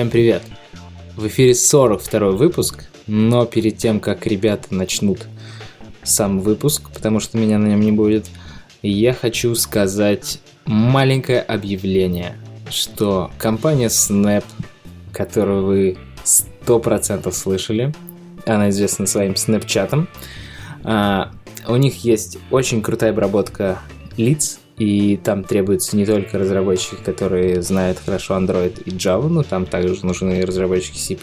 Всем привет! В эфире 42 выпуск, но перед тем, как ребята начнут сам выпуск, потому что меня на нем не будет, я хочу сказать маленькое объявление, что компания Snap, которую вы 100% слышали, она известна своим снэпчатом, а, у них есть очень крутая обработка лиц, и там требуются не только разработчики, которые знают хорошо Android и Java, но там также нужны разработчики C++.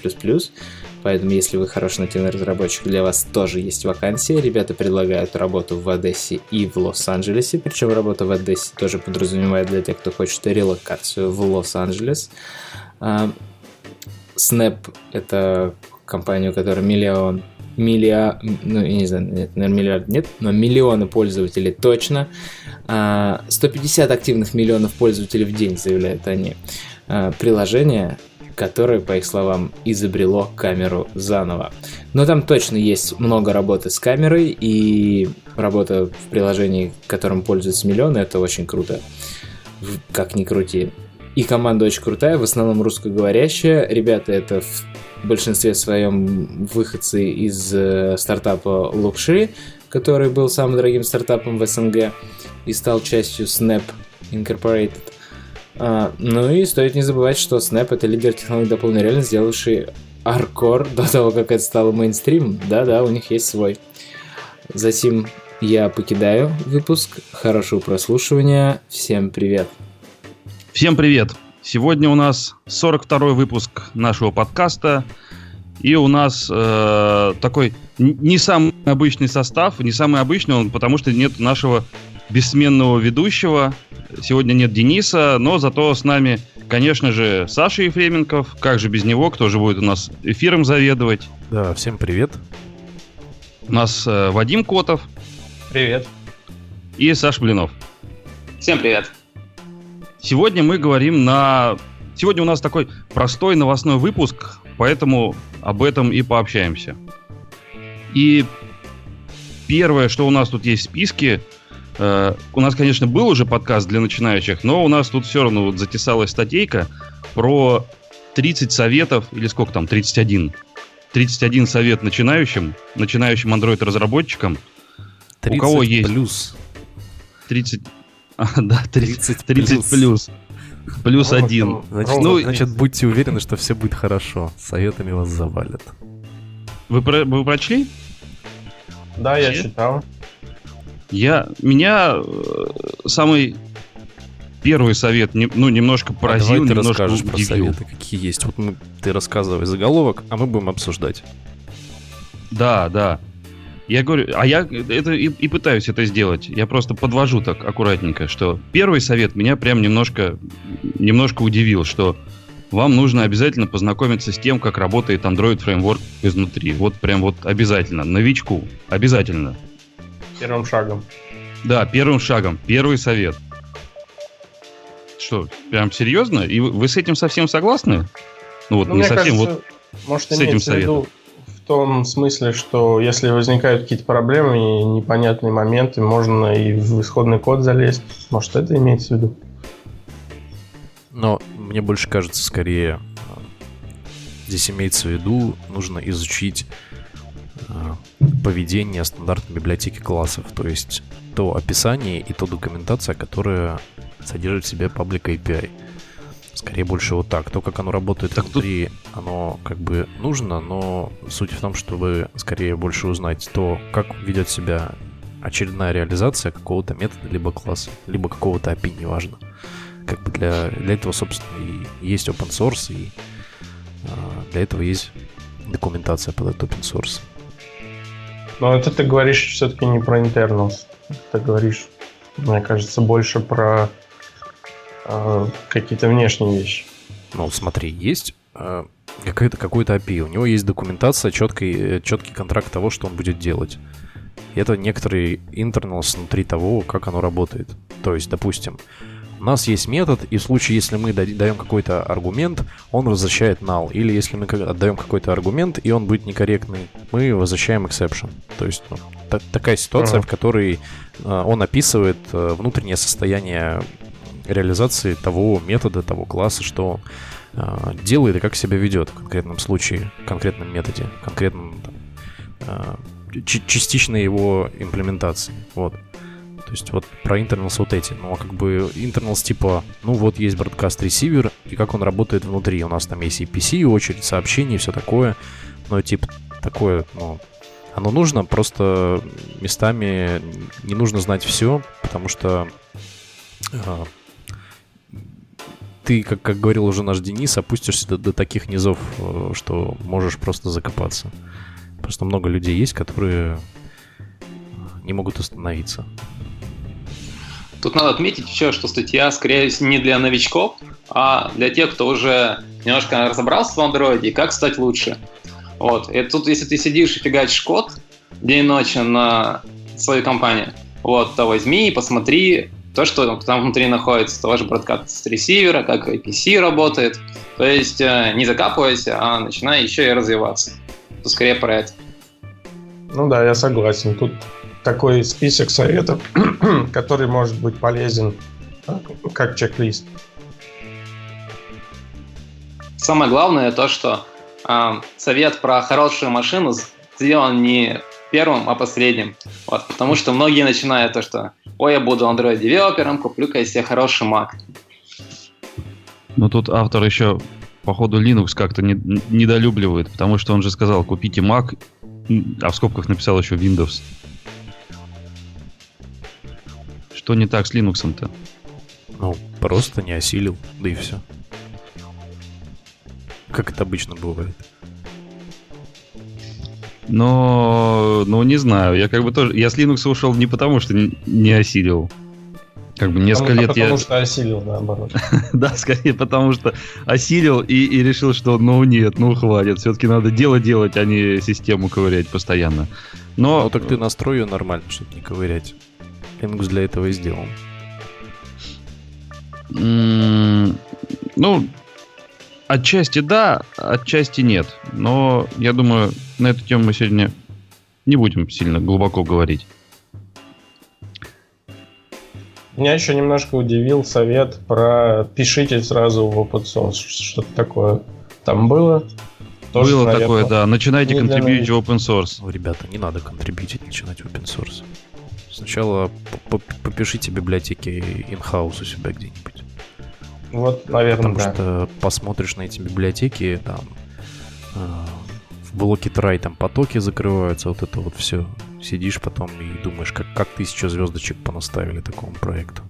Поэтому, если вы хороший нативный разработчик, для вас тоже есть вакансия. Ребята предлагают работу в Одессе и в Лос-Анджелесе. Причем работа в Одессе тоже подразумевает для тех, кто хочет релокацию в Лос-Анджелес. А, Snap — это компания, у которой миллион миллиард, ну, я не знаю, нет, наверное, миллиард нет, но миллионы пользователей точно. 150 а, активных миллионов пользователей в день, заявляют они. А, приложение, которое, по их словам, изобрело камеру заново. Но там точно есть много работы с камерой, и работа в приложении, которым пользуются миллионы, это очень круто. Как ни крути. И команда очень крутая, в основном русскоговорящая. Ребята это в большинстве своем выходцы из э, стартапа Luxury, который был самым дорогим стартапом в СНГ и стал частью Snap Incorporated. А, ну и стоит не забывать, что Snap это лидер технологий дополненной реальности, сделавший Аркор до того, как это стало мейнстрим. Да-да, у них есть свой. Затем я покидаю выпуск. Хорошего прослушивания. Всем привет. Всем привет. Сегодня у нас 42 выпуск нашего подкаста. И у нас э, такой не самый обычный состав, не самый обычный он, потому что нет нашего бессменного ведущего. Сегодня нет Дениса, но зато с нами, конечно же, Саша Ефременков. Как же без него? Кто же будет у нас эфиром заведовать? Да, всем привет. У нас э, Вадим Котов. Привет. И Саш Блинов. Всем привет. Сегодня мы говорим на... Сегодня у нас такой простой новостной выпуск, поэтому об этом и пообщаемся. И первое, что у нас тут есть в списке, э, у нас, конечно, был уже подкаст для начинающих, но у нас тут все равно вот затесалась статейка про 30 советов, или сколько там, 31. 31 совет начинающим, начинающим Android-разработчикам. У кого есть... плюс. 30... А, да, 30, 30 плюс. Плюс один. Значит, ну, значит, будьте уверены, что все будет хорошо. Советами вас завалят. Вы, про, вы прочли? Да, я читал. Я, меня э, самый первый совет, не, ну, немножко а поразил, а давай ты немножко расскажешь удивил. про советы, какие есть. Вот мы, ты рассказывай заголовок, а мы будем обсуждать. Да, да. Я говорю, а я это и, и пытаюсь это сделать. Я просто подвожу так аккуратненько, что первый совет меня прям немножко, немножко удивил, что вам нужно обязательно познакомиться с тем, как работает Android Framework изнутри. Вот прям вот обязательно. Новичку. Обязательно. Первым шагом. Да, первым шагом. Первый совет. Что, прям серьезно? И вы, вы с этим совсем согласны? Ну вот, ну, не совсем, кажется, вот может, с этим советом том смысле, что если возникают какие-то проблемы и непонятные моменты, можно и в исходный код залезть. Может, это имеется в виду? Но мне больше кажется, скорее, здесь имеется в виду, нужно изучить э, поведение стандартной библиотеки классов, то есть то описание и то документация, которая содержит в себе Public API. Скорее больше вот так. То, как оно работает так внутри, тут... оно как бы нужно, но суть в том, чтобы скорее больше узнать то, как ведет себя очередная реализация какого-то метода, либо класса, либо какого-то API, неважно. Как бы для, для этого, собственно, и есть open source, и а, для этого есть документация под этот open source. Но это ты говоришь все-таки не про internals. Ты говоришь, мне кажется, больше про э, какие-то внешние вещи. Ну, смотри, есть э, какой-то какой-то API, у него есть документация, четкий, четкий контракт того, что он будет делать. И это некоторый интернелс внутри того, как оно работает. То есть, допустим, у нас есть метод, и в случае, если мы даем какой-то аргумент, он возвращает null. Или если мы отдаем какой-то аргумент, и он будет некорректный, мы возвращаем exception. То есть ну, та- такая ситуация, uh-huh. в которой э, он описывает э, внутреннее состояние реализации того метода, того класса, что э, делает и как себя ведет в конкретном случае, в конкретном методе, в конкретном там, э, частичной его имплементации. Вот. То есть вот про internals вот эти. Ну, а как бы internals типа, ну вот есть broadcast ресивер, и как он работает внутри. У нас там есть EPC, очередь сообщений, все такое. Но типа такое, ну, оно нужно, просто местами не нужно знать все, потому что э, ты, как, как говорил уже наш Денис, опустишься до, до таких низов, э, что можешь просто закопаться. Просто много людей есть, которые не могут остановиться. Тут надо отметить еще, что статья, скорее не для новичков, а для тех, кто уже немножко разобрался в андроиде и как стать лучше. Вот. И тут, если ты сидишь и фигачишь код день и ночь на свою компанию, вот, то возьми и посмотри то, что там внутри находится, того же бродкаст ресивера, как IPC работает. То есть э, не закапывайся, а начинай еще и развиваться. То скорее про это. Ну да, я согласен. Тут такой список советов, который может быть полезен как чек-лист. Самое главное то, что э, совет про хорошую машину сделан не первым, а последним. Вот, потому что многие начинают то, что ой, я буду Android девелопером, куплю-ка я себе хороший Mac. Ну тут автор еще, походу, Linux как-то не, недолюбливает, потому что он же сказал, купите Mac, а в скобках написал еще Windows. Что не так с Linux-то? Ну, просто не осилил, да и все. Как это обычно бывает. Но, ну, не знаю, я как бы тоже, я с Linux ушел не потому, что не осилил. Как бы несколько потому, лет потому я... Потому что осилил, наоборот. да, скорее потому что осилил и, и решил, что ну нет, ну хватит. Все-таки надо дело делать, а не систему ковырять постоянно. Но... Ну так ты настрой ее нормально, чтобы не ковырять. Linux для этого и сделан. Ну, отчасти да, отчасти нет. Но я думаю, на эту тему мы сегодня не будем сильно глубоко говорить. Меня еще немножко удивил совет про пишите сразу в open source, что-то такое. Там было? Тоже, было наверное, такое, да. Начинайте контрибьютить в open source. Ну, ребята, не надо контрибьютить, начинать в open source. Сначала попишите библиотеки in-house у себя где-нибудь. Вот, наверное, Потому да. что посмотришь на эти библиотеки, там э, в блоке трай там потоки закрываются, вот это вот все. Сидишь потом и думаешь, как, как тысячу звездочек понаставили такому проекту.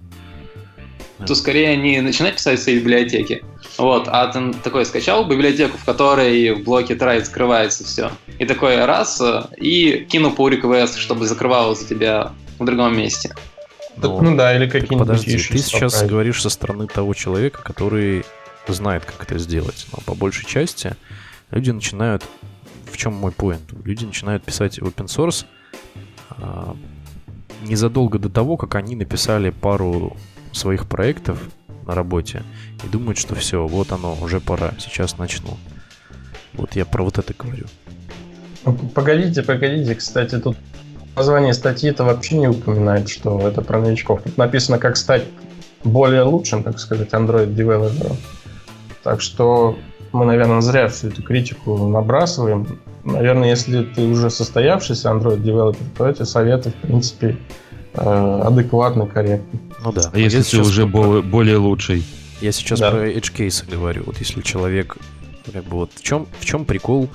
То скорее не начинать писать свои библиотеки, вот, а ты такой скачал библиотеку, в которой в блоке try скрывается все. И такой раз, э, и кину по request, чтобы закрывало за тебя в другом месте. Но, ну да, или какие-нибудь Подожди, ты сейчас поправить. говоришь со стороны того человека, который знает, как это сделать. Но по большей части люди начинают... В чем мой поинт? Люди начинают писать open source а, незадолго до того, как они написали пару своих проектов на работе и думают, что все, вот оно, уже пора, сейчас начну. Вот я про вот это говорю. Погодите, погодите, кстати, тут название статьи это вообще не упоминает, что это про новичков. Тут написано, как стать более лучшим, так сказать, Android-девелопером. Так что мы, наверное, зря всю эту критику набрасываем. Наверное, если ты уже состоявшийся Android-девелопер, то эти советы, в принципе, э, адекватны, корректны. Ну да. А если ты уже более, более лучший? Я сейчас да. про edge case говорю. Вот если человек, как бы вот в чем, в чем прикол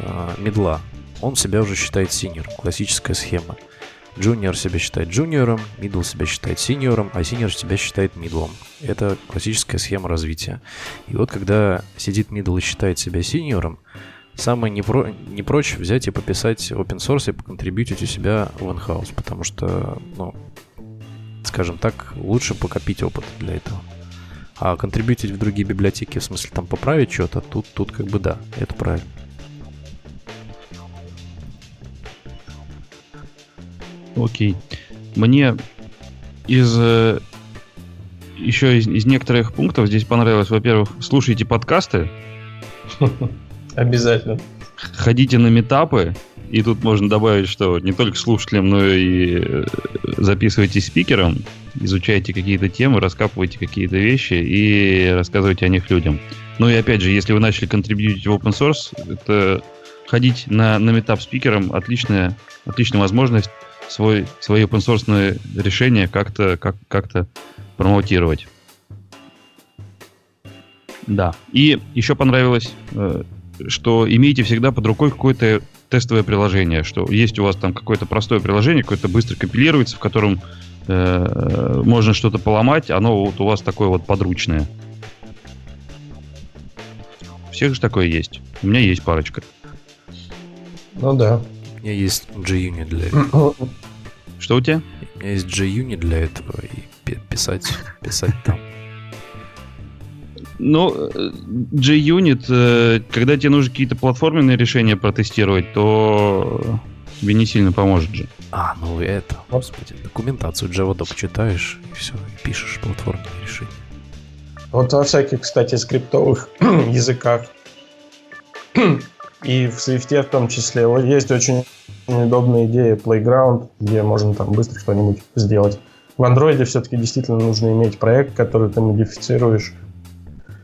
э, медла? Он себя уже считает синьор. Классическая схема. Джуниор себя считает джуниором, мидл себя считает синьором, а синьор себя считает мидлом. Это классическая схема развития. И вот когда сидит мидл и считает себя синьором, самое не, про... не прочь взять и пописать open source и поконтрибьютить у себя в in-house, потому что, ну, скажем так, лучше покопить опыт для этого. А контрибьютить в другие библиотеки, в смысле там поправить что-то, тут, тут как бы да, это правильно. Окей. Мне из э, еще из, из некоторых пунктов здесь понравилось, во-первых, слушайте подкасты. Обязательно. Ходите на метапы. И тут можно добавить, что не только слушателям, но и э, записывайте спикером, изучайте какие-то темы, раскапывайте какие-то вещи и рассказывайте о них людям. Ну и опять же, если вы начали контрибьютить в open source, это ходить на, на метап спикером отличная, отличная возможность свой, свои open source решения как-то как, как промоутировать. Да. И еще понравилось, э, что имейте всегда под рукой какое-то тестовое приложение, что есть у вас там какое-то простое приложение, какое-то быстро компилируется, в котором э, можно что-то поломать, оно вот у вас такое вот подручное. У всех же такое есть. У меня есть парочка. Ну да. У меня есть JUnit для этого. Что у тебя? У меня есть JUnit для этого и писать, писать там. Ну, JUnit, э, когда тебе нужно какие-то платформенные решения протестировать, то тебе не сильно поможет же. А, ну это, господи, документацию JavaDoc читаешь, и все, пишешь платформенные решения. Вот во всяких, кстати, скриптовых языках и в Swift в том числе есть очень удобная идея Playground, где можно там быстро что-нибудь сделать. В андроиде все-таки действительно нужно иметь проект, который ты модифицируешь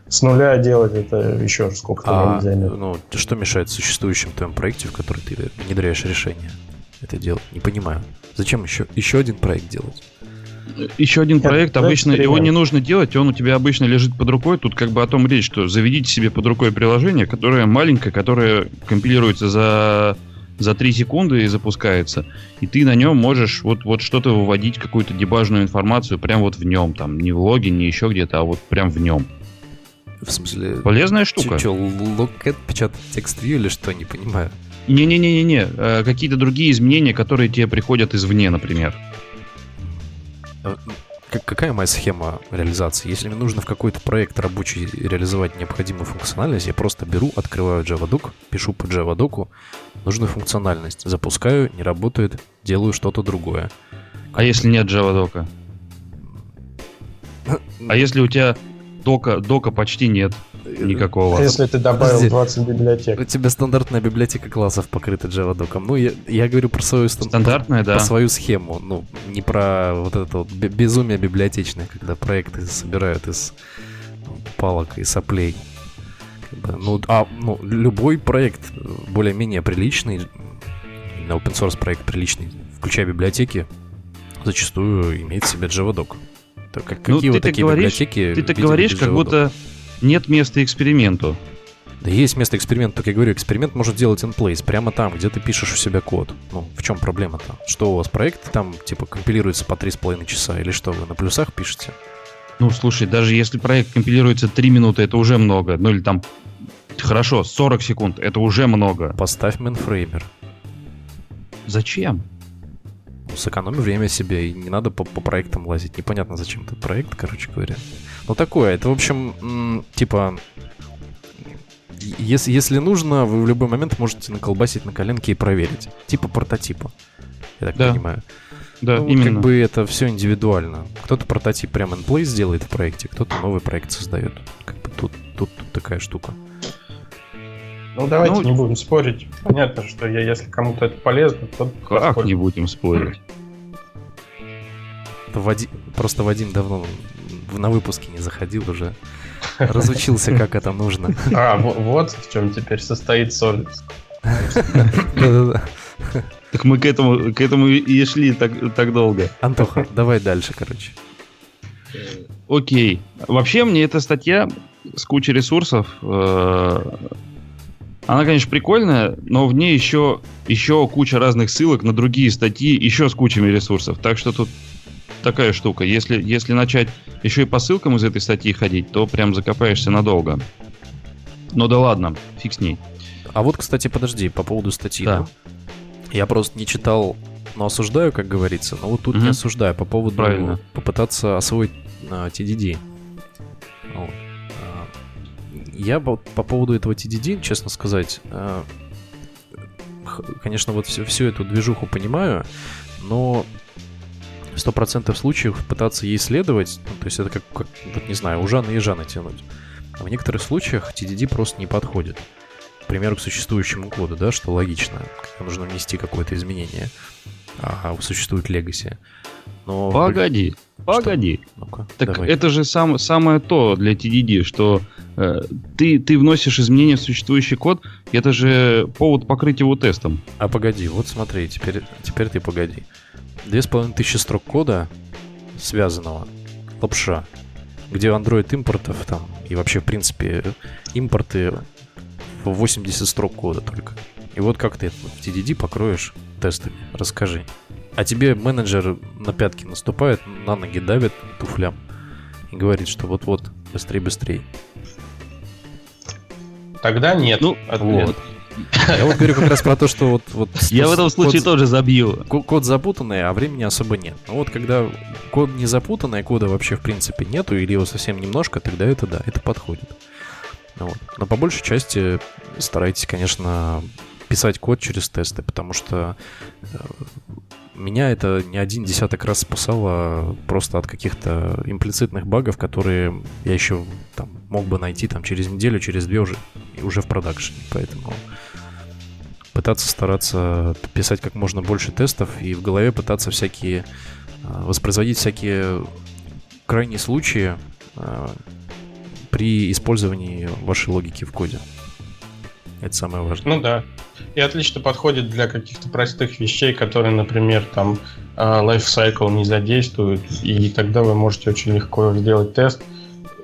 с нуля делать это еще сколько-то а, займет. Ну, что мешает существующему твоем проекте, в который ты внедряешь решение это делать? Не понимаю. Зачем еще, еще один проект делать? Еще один проект, обычно его не нужно делать, он у тебя обычно лежит под рукой. Тут как бы о том речь, что заведите себе под рукой приложение, которое маленькое, которое компилируется за за 3 секунды и запускается. И ты на нем можешь вот, вот что-то выводить, какую-то дебажную информацию прям вот в нем. Там не в логе, не еще где-то, а вот прям в нем. В смысле? Полезная штука. Че, локет печатать текст view или что, не понимаю. Не-не-не-не-не. Э, какие-то другие изменения, которые тебе приходят извне, например. Э, какая моя схема реализации? Если мне нужно в какой-то проект рабочий реализовать необходимую функциональность, я просто беру, открываю JavaDoc, пишу по JavaDoc нужную функциональность, запускаю, не работает, делаю что-то другое. А если нет JavaDoc? А если у тебя дока, дока почти нет никакого. Если ты добавил 20 библиотек. У тебя стандартная библиотека классов покрыта JavaDoc. Ну, я, я говорю про свою стандартная, да. Про свою схему. Ну, не про вот это вот безумие библиотечное, когда проекты собирают из палок и соплей. Ну, а ну, любой проект более-менее приличный, на open source проект приличный, включая библиотеки, зачастую имеет в себе JavaDoc. Так, как, ну, какие вот такие говоришь, библиотеки? Ты так говоришь, как будто нет места эксперименту. Да есть место эксперимента, только я говорю, эксперимент может делать in place, прямо там, где ты пишешь у себя код. Ну, в чем проблема-то? Что у вас проект там, типа, компилируется по 3,5 часа, или что, вы на плюсах пишете? Ну, слушай, даже если проект компилируется 3 минуты, это уже много. Ну, или там, хорошо, 40 секунд, это уже много. Поставь Mainframer. Зачем? сэкономи время себе, и не надо по, по проектам лазить. Непонятно, зачем этот проект, короче говоря. Ну, такое. Это, в общем, типа... Если, если нужно, вы в любой момент можете наколбасить на коленке и проверить. Типа прототипа. Я так да. понимаю. Да, ну, именно. Как бы это все индивидуально. Кто-то прототип прямо in place сделает в проекте, кто-то новый проект создает. Как бы тут, тут, тут такая штука. Ну, давайте ну, не будем спорить. Понятно, что я, если кому-то это полезно, то... Как не будем спорить? Вади... Просто Вадим давно на выпуске не заходил уже. Разучился, как это нужно. А, вот в чем теперь состоит Solid. Так мы к этому, к этому и шли так, так долго. Антоха, давай дальше, короче. Окей. Вообще мне эта статья с кучей ресурсов э, она, конечно, прикольная, но в ней еще, еще куча разных ссылок на другие статьи, еще с кучами ресурсов. Так что тут такая штука. Если, если начать еще и по ссылкам из этой статьи ходить, то прям закопаешься надолго. Ну да ладно, фиг с ней. А вот, кстати, подожди, по поводу статьи. Да. Я просто не читал, но осуждаю, как говорится. Но вот тут угу. не осуждаю по поводу Правильно. попытаться освоить uh, TDD. Вот. Я по, по поводу этого TDD, честно сказать, э, конечно, вот всю, всю эту движуху понимаю, но 100% случаев пытаться ей следовать, ну, то есть это как, как, вот не знаю, ужа на ежа натянуть. А в некоторых случаях TDD просто не подходит. К примеру, к существующему коду, да, что логично, когда нужно внести какое-то изменение. а существует Legacy. Но, погоди, погоди. так давай. это же сам, самое то для TDD, что э, ты, ты вносишь изменения в существующий код, и это же повод покрыть его тестом. А погоди, вот смотри, теперь, теперь ты погоди. Две с половиной тысячи строк кода связанного, лапша, где Android импортов там, и вообще, в принципе, импорты в 80 строк кода только. И вот как ты это в TDD покроешь тестами? Расскажи. А тебе менеджер на пятки наступает, на ноги давит туфлям и говорит, что вот-вот, быстрее-быстрее. Тогда нет. Ну, вот. Я вот говорю как раз про то, что вот... вот Я в этом случае код, тоже забью. Код запутанный, а времени особо нет. Но вот когда код не запутанный, кода вообще в принципе нету, или его совсем немножко, тогда это да, это подходит. Вот. Но по большей части старайтесь, конечно, писать код через тесты, потому что э, меня это не один десяток раз спасало просто от каких-то имплицитных багов, которые я еще там мог бы найти там через неделю, через две уже, уже в продакшене. Поэтому пытаться стараться писать как можно больше тестов и в голове пытаться всякие э, воспроизводить всякие крайние случаи э, при использовании вашей логики в коде. Это самое важное. Ну да. И отлично подходит для каких-то простых вещей, которые, например, там lifecycle не задействуют, и тогда вы можете очень легко сделать тест,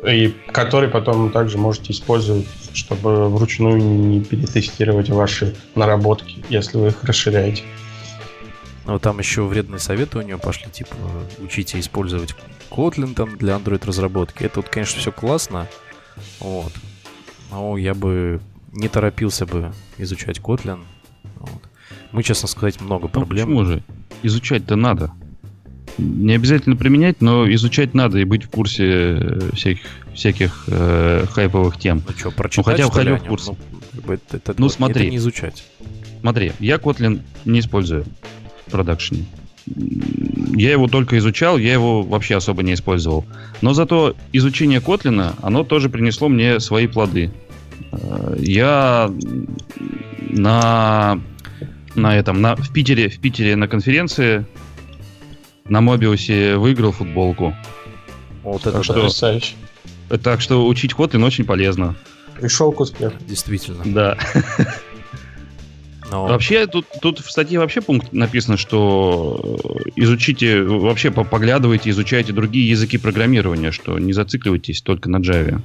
и который потом также можете использовать, чтобы вручную не перетестировать ваши наработки, если вы их расширяете. Но там еще вредные советы у нее пошли, типа, учите использовать Kotlin там для Android разработки. Это вот, конечно, все классно, вот. Но я бы не торопился бы изучать Kotlin. Вот. Мы, честно сказать, много ну, проблем. Ну, почему же? Изучать-то надо. Не обязательно применять, но изучать надо и быть в курсе э, всяких, всяких э, хайповых тем. Ну что, прочитать, ну, хотя бы хотя в курсе. Ну, это, это, ну смотри. Это не изучать. Смотри, я Kotlin не использую в продакшене. Я его только изучал, я его вообще особо не использовал. Но зато изучение Kotlin, оно тоже принесло мне свои плоды. Я на, на этом, на, в, Питере, в Питере на конференции на Мобиусе выиграл футболку. Вот это что, потрясающе. Так что учить Kotlin очень полезно. Пришел к успеху. Действительно. Да. Но... Вообще, тут, тут в статье вообще пункт написано, что изучите, вообще поглядывайте, изучайте другие языки программирования, что не зацикливайтесь только на Java.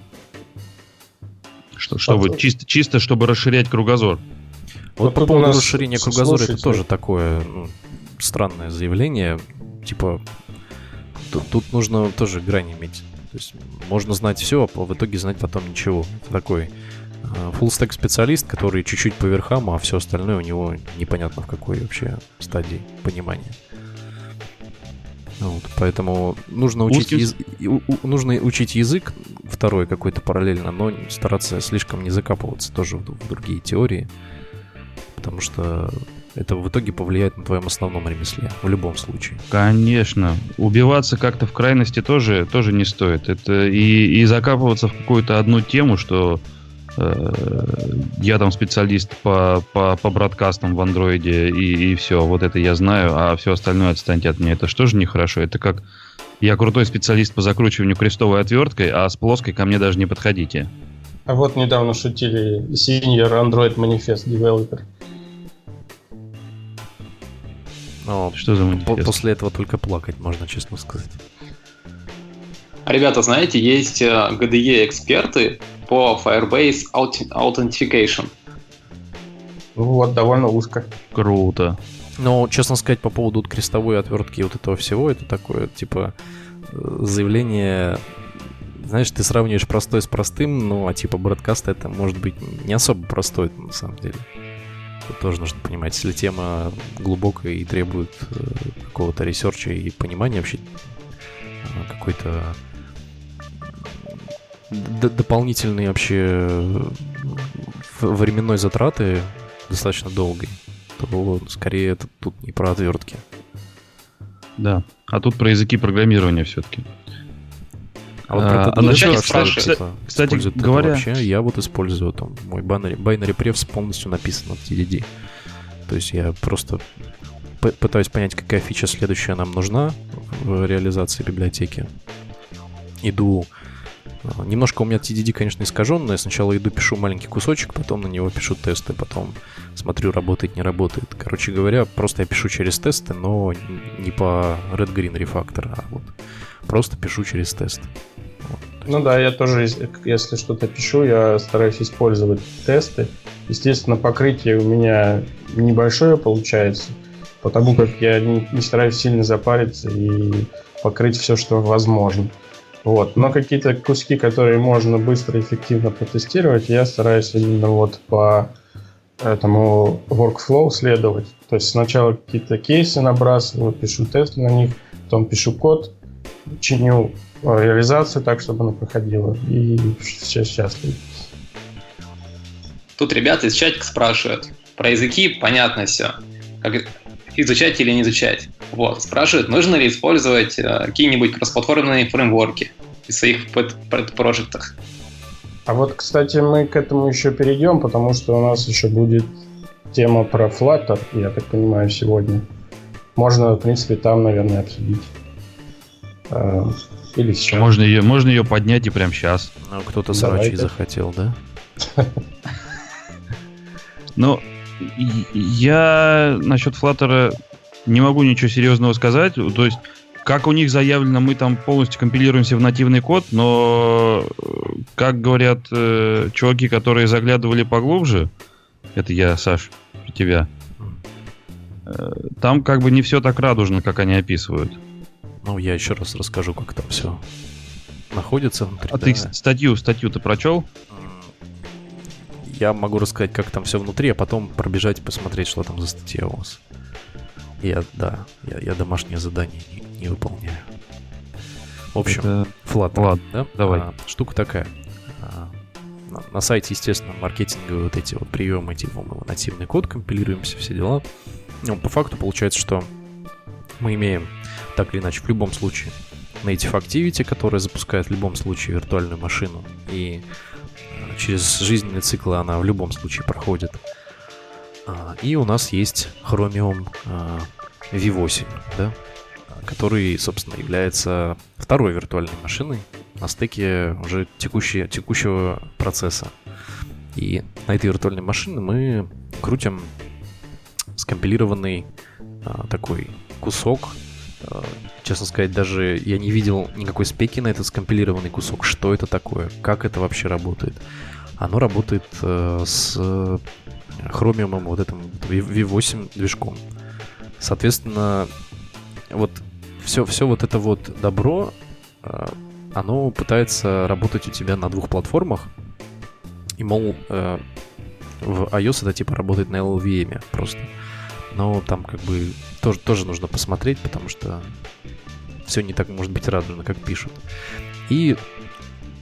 Что, чтобы, чисто, чисто чтобы расширять кругозор. Вот, вот по поводу расширения кругозора, слушайте. это тоже такое ну, странное заявление. Типа, тут, тут нужно тоже грань иметь. То есть можно знать все, а в итоге знать потом ничего. Это такой full stack специалист, который чуть-чуть по верхам, а все остальное у него непонятно в какой вообще стадии понимания. Вот, поэтому нужно учить, яз... нужно учить язык второй какой-то параллельно, но стараться слишком не закапываться тоже в, в другие теории, потому что это в итоге повлияет на твоем основном ремесле, в любом случае. Конечно. Убиваться как-то в крайности тоже, тоже не стоит. Это и, и закапываться в какую-то одну тему, что Э, я там специалист по, по, по бродкастам в андроиде, и, и все, вот это я знаю, а все остальное отстаньте от меня. Это что же нехорошо? Это как я крутой специалист по закручиванию крестовой отверткой, а с плоской ко мне даже не подходите. А вот недавно шутили Senior Android Manifest Developer. Ну, что за манифест? После этого только плакать можно, честно сказать. Ребята, знаете, есть GDE-эксперты э, по Firebase Authentication. Ну вот, довольно узко. Круто. Но, честно сказать, по поводу крестовой отвертки и вот этого всего, это такое, типа, э, заявление... Знаешь, ты сравниваешь простой с простым, ну, а типа broadcast это может быть не особо простой, на самом деле. Тут тоже нужно понимать, если тема глубокая и требует э, какого-то ресерча и понимания вообще какой-то дополнительные вообще временной затраты достаточно долгой, то скорее это тут не про отвертки. Да, а тут про языки программирования все-таки. А, вот про а, а насчет, кстати, типа, кстати говоря... Вообще, я вот использую там, мой binary, binary prefs полностью написан на TDD. То есть я просто пытаюсь понять, какая фича следующая нам нужна в реализации библиотеки. Иду а, Немножко у меня TDD, конечно, искаженное. Сначала иду, пишу маленький кусочек, потом на него пишу тесты, потом смотрю, работает, не работает. Короче говоря, просто я пишу через тесты, но не по Red Green Refactor, а вот просто пишу через тест. Ну да, я тоже, если что-то пишу, я стараюсь использовать тесты. Естественно, покрытие у меня небольшое получается, потому как я не, не стараюсь сильно запариться и покрыть все, что возможно. Вот. Но какие-то куски, которые можно быстро и эффективно протестировать, я стараюсь именно вот по этому workflow следовать. То есть сначала какие-то кейсы набрасываю, пишу тест на них, потом пишу код, чиню реализацию так, чтобы она проходила, и все счастливы. Тут ребята из чатика спрашивают. Про языки понятно все. Как изучать или не изучать. Вот. Спрашивают, нужно ли использовать э, какие-нибудь кроссплатформенные фреймворки в своих проектах. А вот, кстати, мы к этому еще перейдем, потому что у нас еще будет тема про Flutter, я так понимаю, сегодня. Можно, в принципе, там, наверное, обсудить. Э, или сейчас. Можно ее, можно ее поднять и прямо сейчас. Ну, кто-то срачей захотел, да? Ну, я насчет Flutter не могу ничего серьезного сказать. То есть, как у них заявлено, мы там полностью компилируемся в нативный код, но, как говорят э, чуваки, которые заглядывали поглубже, это я, Саш, про тебя, э, там как бы не все так радужно, как они описывают. Ну, я еще раз расскажу, как там все находится внутри. А да. ты статью, статью ты прочел? я могу рассказать, как там все внутри, а потом пробежать и посмотреть, что там за статья у вас. Я, да, я, я домашнее задание не, не выполняю. В общем, Это... Flutter, Ладно, да? Давай. А, штука такая. А, на, на сайте, естественно, маркетинговые вот эти вот приемы, типа мы нативный код компилируемся, все дела. Ну, по факту получается, что мы имеем так или иначе в любом случае Native Activity, которая запускает в любом случае виртуальную машину, и через жизненный цикл она в любом случае проходит. А, и у нас есть Chromium а, V8, да, который, собственно, является второй виртуальной машиной на стыке уже текущего, текущего процесса. И на этой виртуальной машине мы крутим скомпилированный а, такой кусок Э, честно сказать, даже я не видел никакой спеки на этот скомпилированный кусок. Что это такое? Как это вообще работает? Оно работает э, с Chromium вот этим V8 движком. Соответственно, вот все, все вот это вот добро, э, оно пытается работать у тебя на двух платформах. И, мол, э, в iOS это типа работает на LLVM просто. Но там как бы тоже, тоже нужно посмотреть, потому что все не так может быть радужно, как пишут. И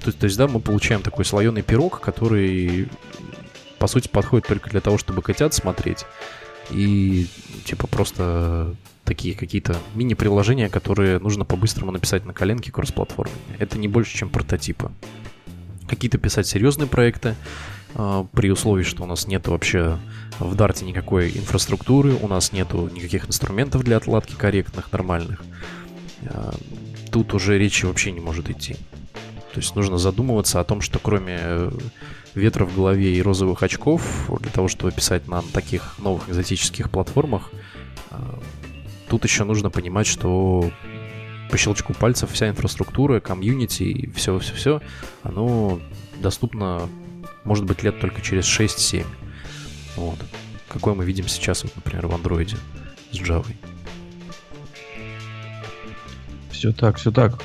то, то есть, да, мы получаем такой слоеный пирог, который, по сути, подходит только для того, чтобы котят смотреть. И, типа, просто такие какие-то мини-приложения, которые нужно по-быстрому написать на коленке кроссплатформе. Это не больше, чем прототипы. Какие-то писать серьезные проекты, при условии, что у нас нет вообще в Дарте никакой инфраструктуры, у нас нету никаких инструментов для отладки корректных, нормальных. А, тут уже речи вообще не может идти. То есть нужно задумываться о том, что кроме ветра в голове и розовых очков, для того, чтобы писать на таких новых экзотических платформах, а, тут еще нужно понимать, что по щелчку пальцев вся инфраструктура, комьюнити и все-все-все, оно доступно может быть, лет только через 6-7. Вот. Какой мы видим сейчас, вот, например, в андроиде с Java. Все так, все так.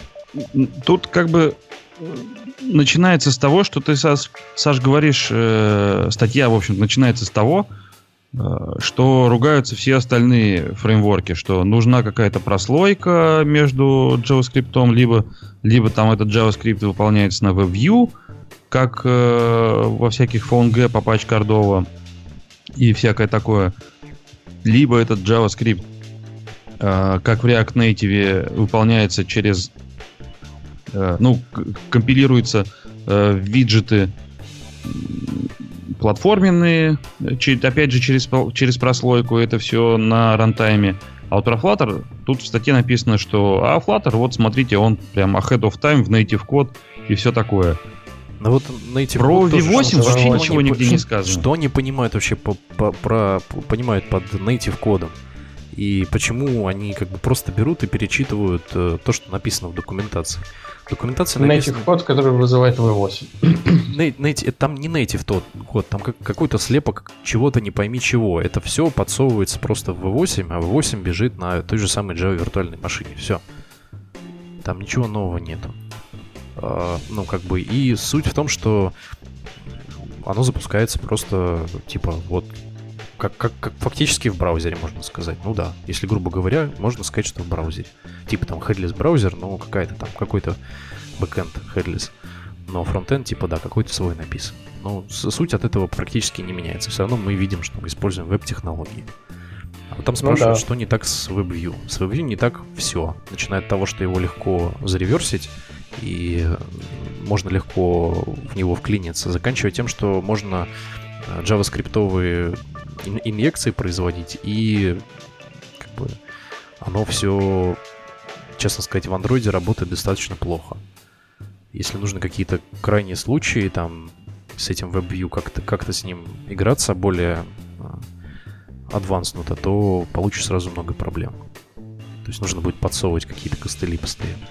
Тут как бы начинается с того, что ты, Саш, Саш говоришь, э, статья, в общем, начинается с того, э, что ругаются все остальные фреймворки, что нужна какая-то прослойка между JavaScript, либо, либо там этот JavaScript выполняется на WebView, как э, во всяких PhoneGap, Apache Cordova и всякое такое. Либо этот JavaScript, э, как в React Native, выполняется через, э, ну, компилируется э, виджеты платформенные, опять же через, через прослойку, это все на рантайме. А вот про Flutter, тут в статье написано, что а Flutter, вот смотрите, он прям ahead of time в native код и все такое. Ну вот native про V8 вообще ничего нигде не сказано. Что они понимают вообще по, по, про, понимают под native кодом? И почему они как бы просто берут и перечитывают э, то, что написано в документации? Документация написана... Native код, который вызывает V8. Native, там не native тот код, там как, какой-то слепок чего-то не пойми чего. Это все подсовывается просто в V8, а V8 бежит на той же самой Java виртуальной машине. Все. Там ничего нового нету. А, ну, как бы, и суть в том, что оно запускается просто, типа, вот как, как, как фактически в браузере, можно сказать. Ну да, если грубо говоря, можно сказать, что в браузере. Типа там headless браузер, ну какая-то там, какой-то backend headless. Но фронтенд, типа, да, какой-то свой написан. Но суть от этого практически не меняется. Все равно мы видим, что мы используем веб-технологии. А там спрашивают, ну, да. что не так с WebView. С WebView не так все. Начиная от того, что его легко зареверсить, и можно легко в него вклиниться, заканчивая тем, что можно э, JavaScript инъекции производить, и как бы оно все, честно сказать, в андроиде работает достаточно плохо. Если нужны какие-то крайние случаи, там, с этим WebView как-то как с ним играться более адванснуто, то получишь сразу много проблем. То есть нужно будет подсовывать какие-то костыли постоянно.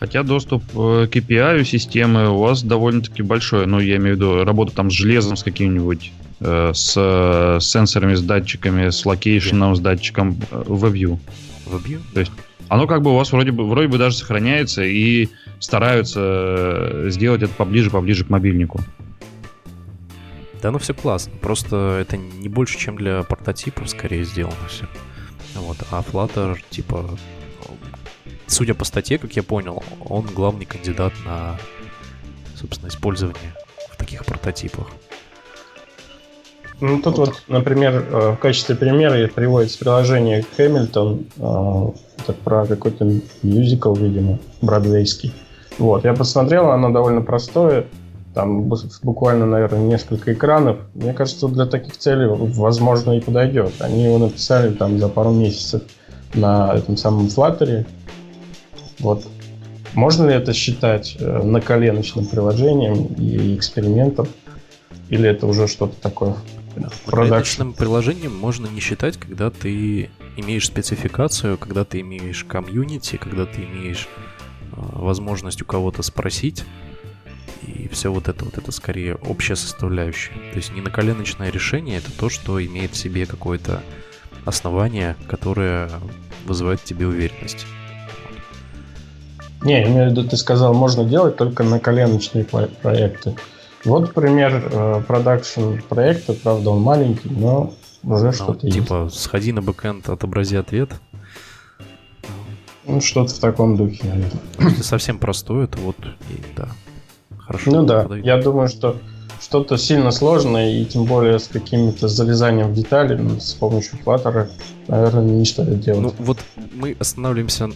Хотя доступ э, к API системы у вас довольно-таки большой. Ну, я имею в виду работа там с железом, с каким-нибудь Э, с, с сенсорами, с датчиками, с location ом, с датчиком э, WebView. WebView? То есть оно как бы у вас вроде бы, вроде бы даже сохраняется и стараются э, сделать это поближе, поближе к мобильнику. Да, ну все классно. Просто это не больше, чем для прототипов скорее сделано все. Вот. А Flutter, типа, судя по статье, как я понял, он главный кандидат на, собственно, использование в таких прототипах. Ну, тут вот, вот например, э, в качестве примера приводится приложение Хэмилтон, это про какой-то мюзикл, видимо, бродвейский. Вот, я посмотрел, оно довольно простое, там буквально, наверное, несколько экранов. Мне кажется, для таких целей, возможно, и подойдет. Они его написали там за пару месяцев на этом самом Flutter. Вот. Можно ли это считать э, наколеночным приложением и экспериментом? Или это уже что-то такое Продакшным приложением можно не считать, когда ты имеешь спецификацию, когда ты имеешь комьюнити, когда ты имеешь э, возможность у кого-то спросить. И все вот это, вот это скорее общая составляющая. То есть не наколеночное решение, это то, что имеет в себе какое-то основание, которое вызывает в тебе уверенность. Не, я имею в виду, ты сказал, можно делать только на коленочные проекты. Вот пример э, продакшн проекта, правда, он маленький, но уже ну, что-то Типа, есть. сходи на бэкэнд, отобрази ответ. Ну, что-то в таком духе, наверное. Если совсем простое, то вот, и, да, хорошо. Ну да, подойдет. я думаю, что что-то сильно сложное, и тем более с каким-то залезанием в детали, ну, с помощью Flutter, наверное, не стоит делать. Ну вот мы останавливаемся,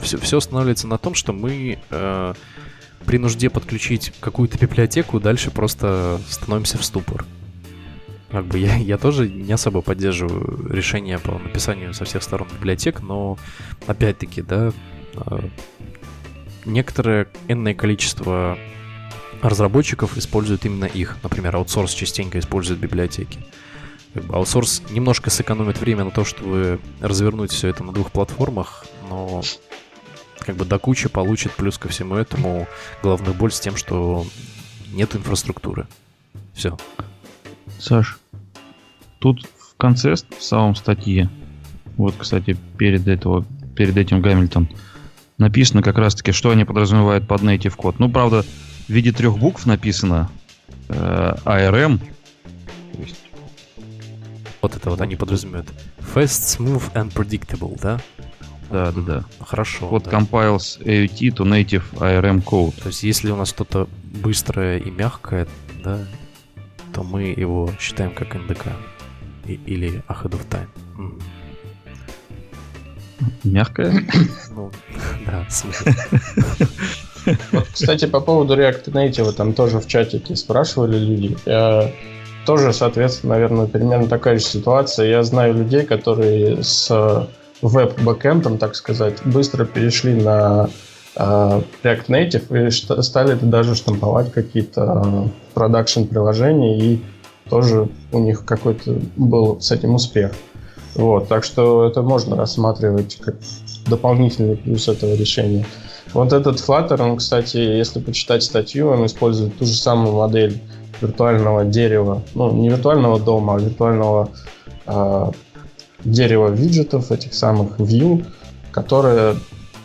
все, все останавливается на том, что мы э, при нужде подключить какую-то библиотеку, дальше просто становимся в ступор. Как бы я, я тоже не особо поддерживаю решение по написанию со всех сторон библиотек, но опять-таки, да, а, некоторое энное количество разработчиков используют именно их. Например, аутсорс частенько использует библиотеки. Аутсорс немножко сэкономит время на то, чтобы развернуть все это на двух платформах, но как бы до кучи получит плюс ко всему этому главную боль с тем, что нет инфраструктуры. Все. Саш, тут в конце, в самом статье, вот, кстати, перед, этого, перед этим Гамильтон, написано как раз-таки, что они подразумевают под native код. Ну, правда, в виде трех букв написано э, ARM. То есть... Вот это вот они подразумевают. Fast, smooth and predictable, да? Да, да, да. Хорошо. Вот да. compiles AUT to native ARM code. То есть, если у нас что-то быстрое и мягкое, да, то мы его считаем как NDK и, или ahead of time. Mm. Мягкое? Ну, да. Вот, кстати, по поводу React Native, там тоже в чатике спрашивали люди. Я тоже, соответственно, наверное, примерно такая же ситуация. Я знаю людей, которые с веб-бэкэндом, так сказать, быстро перешли на uh, React Native и стали даже штамповать какие-то продакшн-приложения, и тоже у них какой-то был с этим успех. Вот, так что это можно рассматривать как дополнительный плюс этого решения. Вот этот Flutter, он, кстати, если почитать статью, он использует ту же самую модель виртуального дерева, ну, не виртуального дома, а виртуального э, дерева виджетов, этих самых view, которое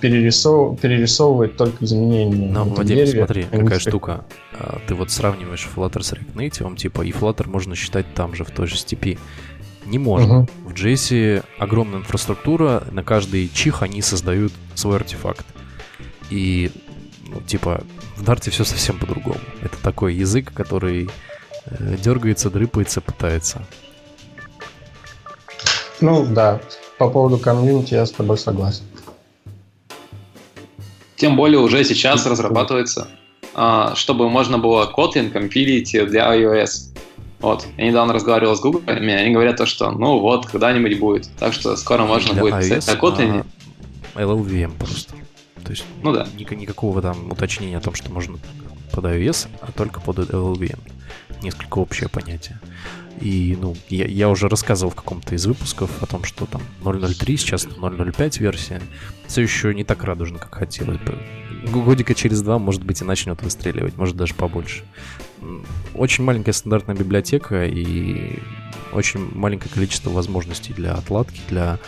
перерисов... перерисовывает только изменения. Но, Вадим, смотри, какая штука. А, ты вот сравниваешь Flutter с React Native, типа, и Flutter можно считать там же, в той же степи. Не можно. Угу. В JS огромная инфраструктура, на каждый чих они создают свой артефакт. И, ну, типа, в Дарте все совсем по-другому. Это такой язык, который э, дергается, дрыпается, пытается. Ну да, по поводу комьюнити я с тобой согласен. Тем более уже сейчас разрабатывается, а, чтобы можно было Kotlin компилить для iOS. Вот. Я недавно разговаривал с Google, и они говорят то, что ну вот, когда-нибудь будет. Так что скоро можно Для будет iOS, писать на Kotlin. А LLVM просто. То есть ну, да. Ник- никакого там уточнения о том, что можно под iOS, а только под LLVM. Несколько общее понятие. И, ну, я, я уже рассказывал в каком-то из выпусков о том, что там 0.03, сейчас 0.05 версия. Все еще не так радужно, как хотелось бы. Годика через два, может быть, и начнет выстреливать, может даже побольше очень маленькая стандартная библиотека и очень маленькое количество возможностей для отладки, для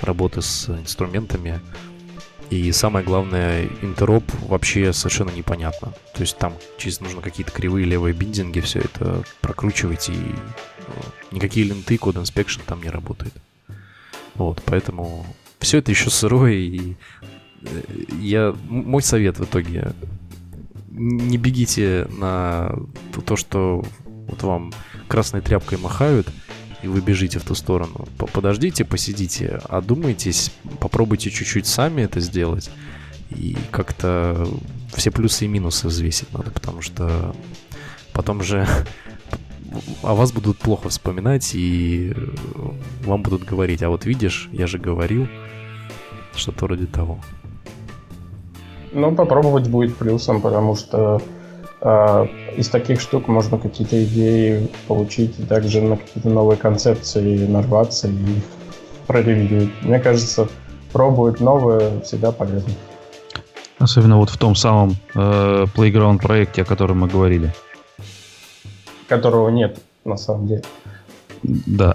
работы с инструментами. И самое главное, интероп вообще совершенно непонятно. То есть там чисто нужно какие-то кривые левые биндинги, все это прокручивать, и ну, никакие ленты, код inspection там не работает. Вот, поэтому все это еще сырое, и э, я, мой совет в итоге не бегите на то, что вот вам красной тряпкой махают, и вы бежите в ту сторону. Подождите, посидите, одумайтесь, попробуйте чуть-чуть сами это сделать. И как-то все плюсы и минусы взвесить надо, потому что потом же о вас будут плохо вспоминать, и вам будут говорить, а вот видишь, я же говорил, что-то вроде того. Ну, попробовать будет плюсом, потому что из таких штук можно какие-то идеи получить, и также на какие-то новые концепции нарваться и их проревьюить. Мне кажется, пробовать новое всегда полезно. Особенно вот в том самом э, Playground проекте, о котором мы говорили. Которого нет, на самом деле. Да.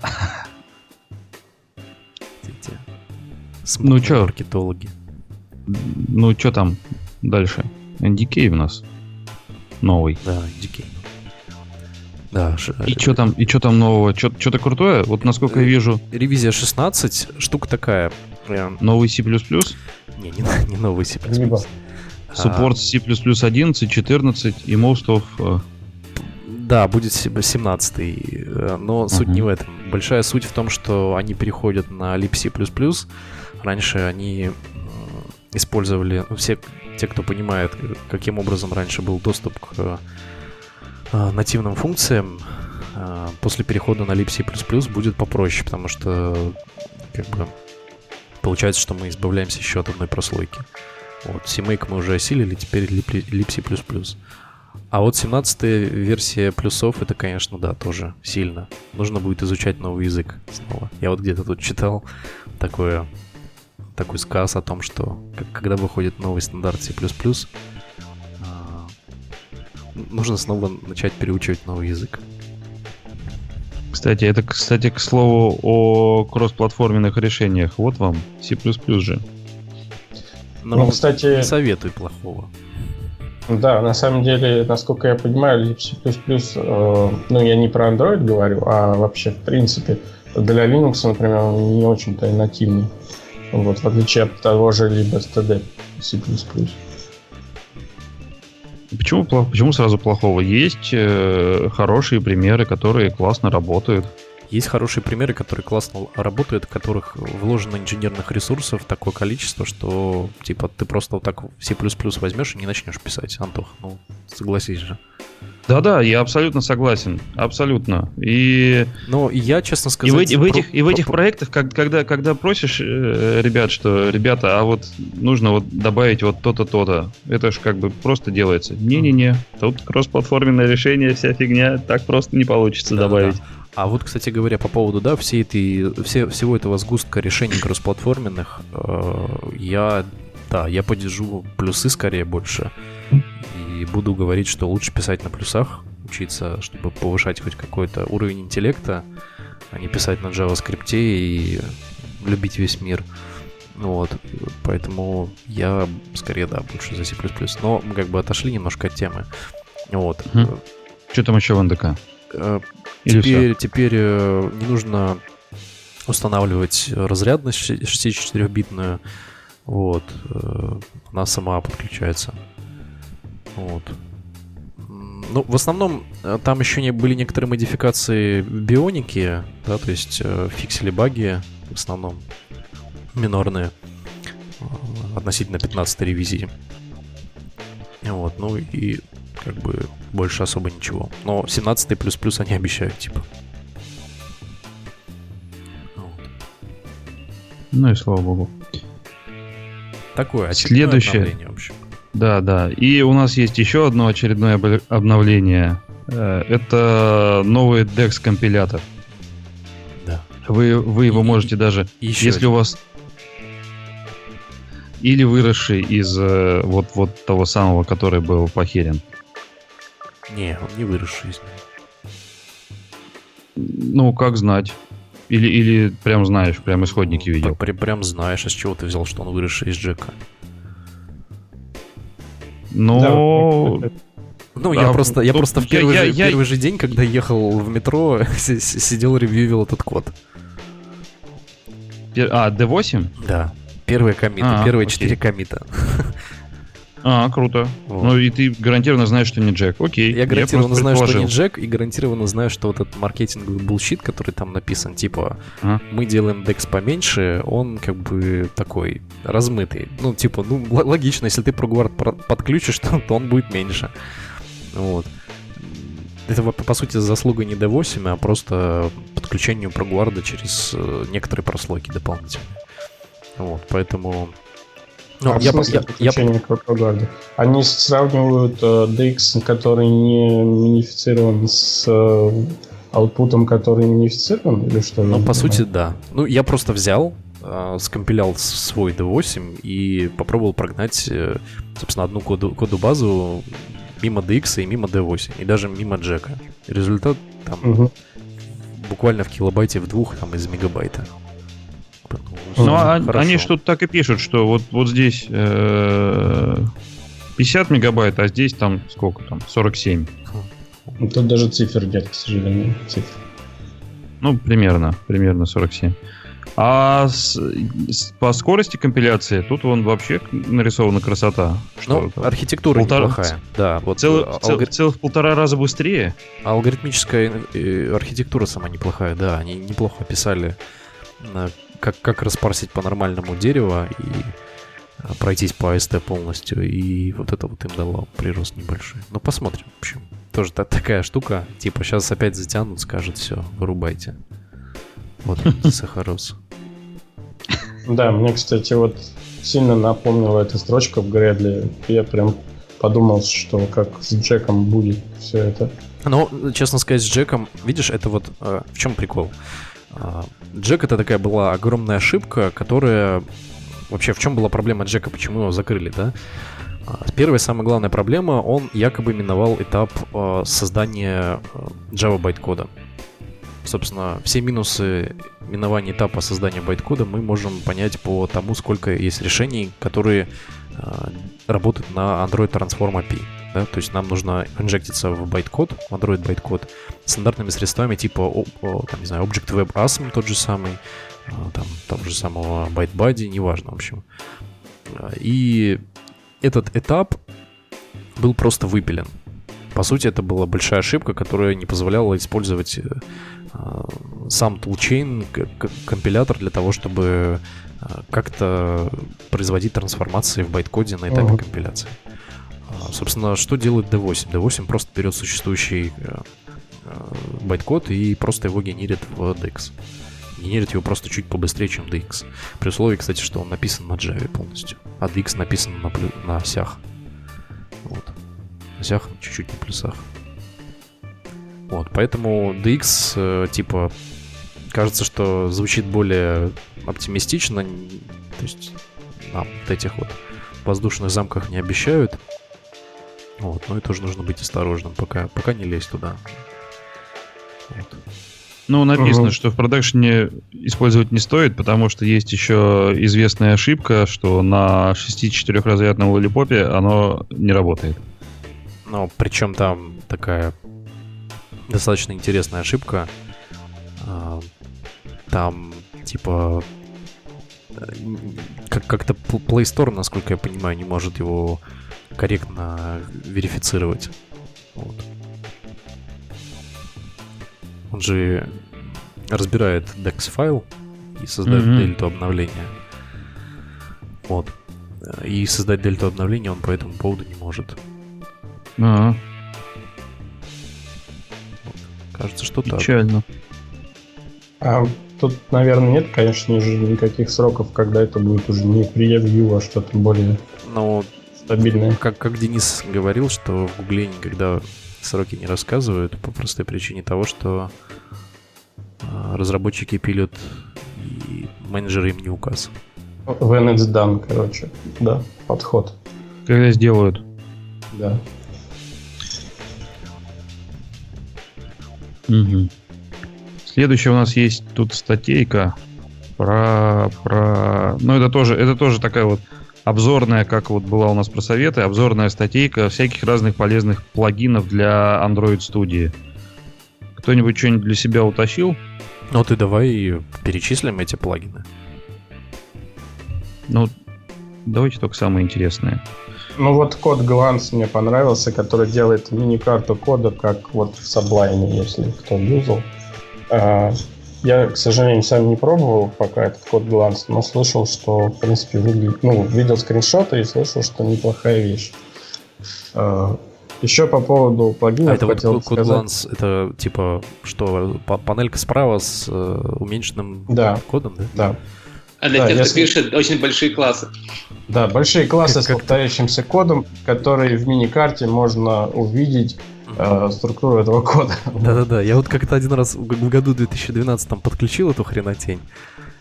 Ну что, маркетологи ну, что там дальше? NDK у нас новый. Да, NDK. Да. И что там, и что там нового? Что-то крутое? Вот насколько я э, вижу. Ревизия 16, штука такая. Прям... Новый C++? Не, не, не новый C++. Суппорт C++ 11, 14 и most of... Э, да, будет 17 э, но uh-huh. суть не в этом. Большая суть в том, что они переходят на libc++. Раньше они использовали, ну, все те, кто понимает, каким образом раньше был доступ к э, нативным функциям, э, после перехода на libc++ будет попроще, потому что как бы получается, что мы избавляемся еще от одной прослойки. Вот, CMake мы уже осилили, теперь libc++. А вот 17 версия плюсов, это, конечно, да, тоже сильно. Нужно будет изучать новый язык снова. Я вот где-то тут читал такое такой сказ о том, что когда выходит новый стандарт C++, а, нужно снова начать переучивать новый язык. Кстати, это, кстати, к слову о кроссплатформенных решениях. Вот вам C++ же. Но ну, кстати... Не советуй плохого. Да, на самом деле, насколько я понимаю, C++, э, ну, я не про Android говорю, а вообще, в принципе, для Linux, например, он не очень-то нативный. Вот, в отличие от того же либо std C++. Почему, почему сразу плохого? Есть э, хорошие примеры, которые классно работают. Есть хорошие примеры, которые классно работают, в которых вложено инженерных ресурсов такое количество, что типа ты просто вот так C++ возьмешь и не начнешь писать, Антох. Ну, согласись же. Да-да, я абсолютно согласен, абсолютно. И но я, честно сказать, и в, эти, в этих и в этих проектах, как, когда когда просишь э, ребят, что ребята, а вот нужно вот добавить вот то-то то-то, это же как бы просто делается. Не-не-не, тут кроссплатформенное решение, вся фигня, так просто не получится да, добавить. Да. А вот, кстати говоря, по поводу, да, всей этой, все, всего этого сгустка решений кроссплатформенных, э, я, да, я поддержу плюсы скорее больше. И буду говорить, что лучше писать на плюсах, учиться, чтобы повышать хоть какой-то уровень интеллекта, а не писать на JavaScript и любить весь мир. Вот, поэтому я скорее, да, больше за C++. Но мы как бы отошли немножко от темы. Вот. Угу. Что там еще в НДК? Э, Или теперь, все? теперь э, не нужно устанавливать разрядность 64-битную. Вот. Э, она сама подключается. Вот. Ну, в основном там еще не были некоторые модификации бионики, да, то есть э, фиксили баги в основном минорные относительно 15 ревизии. Вот, ну и как бы больше особо ничего. Но 17 плюс-плюс они обещают, типа. Ну и слава богу. Такое Следующее. обновление, в общем. Да, да. И у нас есть еще одно очередное обновление. Э, это новый DEX компилятор. Да. Вы, вы его и, можете даже, еще если один. у вас или выросший из э, вот, вот того самого, который был похерен. Не, он не выросший из Ну, как знать. Или, или прям знаешь, прям исходники ну, видел. Прям, прям знаешь, а с чего ты взял, что он выросший из Джека? Но... Ну, да, я просто, я просто в первый, я, же, я, первый же день, когда ехал в метро, сидел ревьювил этот код. А, D8? Да. Первые комиты, а, первые четыре комита. А, круто. Вот. Ну и ты гарантированно знаешь, что не Джек. Окей. Я гарантированно я знаю, что не Джек, и гарантированно знаю, что вот этот маркетинговый bullshit, который там написан, типа, а? мы делаем dex поменьше, он как бы такой размытый. Ну, типа, ну, логично, если ты ProGuard подключишь, то, то он будет меньше. Вот. Это, по сути, заслуга не D8, а просто подключению ProGuard а через э, некоторые прослойки дополнительные. Вот, поэтому ну, а я, в смысле я, я... пропаганды? Они сравнивают э, DX, который не минифицирован с э, аутпутом, который минифицирован, или что? Ну, по сути, да. Ну, я просто взял, э, скомпилял свой D8 и попробовал прогнать, э, собственно, одну коду, коду базу мимо DX и мимо D8, и даже мимо Джека. Результат там угу. буквально в килобайте в двух там из мегабайта. Ну, а они что то так и пишут, что вот, вот здесь э, 50 мегабайт, а здесь там сколько там? 47. Ну, тут даже цифр нет, к сожалению. Цифр. Ну, примерно, примерно 47. А с, с, по скорости компиляции тут вон вообще нарисована красота. Что ну, архитектура полтора, неплохая. Да, вот цел, алгор... целых полтора раза быстрее. Алгоритмическая э, архитектура сама неплохая, да. Они неплохо описали как, как распарсить по-нормальному дерево и а, пройтись по АСТ полностью. И вот это вот им дало прирост небольшой. Ну, посмотрим. В общем, тоже та, такая штука. Типа, сейчас опять затянут, скажут, все, вырубайте. Вот, Сахарос. Да, мне, кстати, вот сильно напомнила эта строчка в Гредле. Я прям подумал, что как с Джеком будет все это. Ну, честно сказать, с Джеком, видишь, это вот э, в чем прикол? А, Джек это такая была огромная ошибка, которая... Вообще, в чем была проблема Джека, почему его закрыли, да? А, первая самая главная проблема, он якобы миновал этап а, создания Java байткода. Собственно, все минусы минования этапа создания байткода мы можем понять по тому, сколько есть решений, которые работают на Android Transform API да, то есть нам нужно инжектиться в байткод, в Android байткод, стандартными средствами типа, там, не знаю, Object Web Asm тот же самый, а, там, того же самого ByteBuddy, неважно, в общем. А, и этот этап был просто выпилен. По сути, это была большая ошибка, которая не позволяла использовать э, а, сам toolchain, компилятор для того, чтобы как-то производить трансформации в байткоде на этапе uh-huh. компиляции. Собственно, что делает D8? D8 просто берет существующий байткод и просто его генерит в DX. Генерит его просто чуть побыстрее, чем DX. При условии, кстати, что он написан на Java полностью, а DX написан на, на осях. Вот. На осях чуть-чуть на плюсах. Вот, поэтому DX, э, типа, кажется, что звучит более оптимистично. То есть нам вот этих вот воздушных замках не обещают. Вот, но и тоже нужно быть осторожным, пока, пока не лезть туда. Вот. Ну, написано, угу. что в продакшене использовать не стоит, потому что есть еще известная ошибка, что на 64-разрядном лолипопе оно не работает. Ну, причем там такая достаточно интересная ошибка. А, там, типа, как- как-то Play Store, насколько я понимаю, не может его корректно верифицировать. Вот. Он же разбирает DEX файл и создает mm-hmm. дельту обновления. Вот. И создать дельту обновления он по этому поводу не может. А-а. Кажется, что Печально. так. А тут, наверное, нет, конечно, уже никаких сроков, когда это будет уже не превью, а что-то более ну, стабильное. Как, как Денис говорил, что в Гугле никогда сроки не рассказывают по простой причине того, что а, разработчики пилят и менеджеры им не указ. When it's done, короче, да, подход. Когда сделают. Да. Угу. Следующая у нас есть тут статейка про, про... Ну, это тоже, это тоже такая вот обзорная, как вот была у нас про советы, обзорная статейка всяких разных полезных плагинов для Android Studio. Кто-нибудь что-нибудь для себя утащил? Ну, ты давай перечислим эти плагины. Ну, давайте только самое интересное. Ну вот код Glance мне понравился, который делает мини-карту кода, как вот в Sublime, если кто юзал. А, я, к сожалению, сам не пробовал пока этот код Glance, но слышал, что, в принципе, выглядит... Ну, видел скриншоты и слышал, что неплохая вещь. А, еще по поводу плагинов а это вот код сказать... Glance, это типа что, панелька справа с э, уменьшенным да. кодом, да? Да. А для да, тех, если... кто пишет, очень большие классы. Да, большие классы как, с повторяющимся кодом, которые в мини-карте можно увидеть э, структуру этого кода. Да-да-да, я вот как-то один раз в году 2012 там подключил эту хренотень.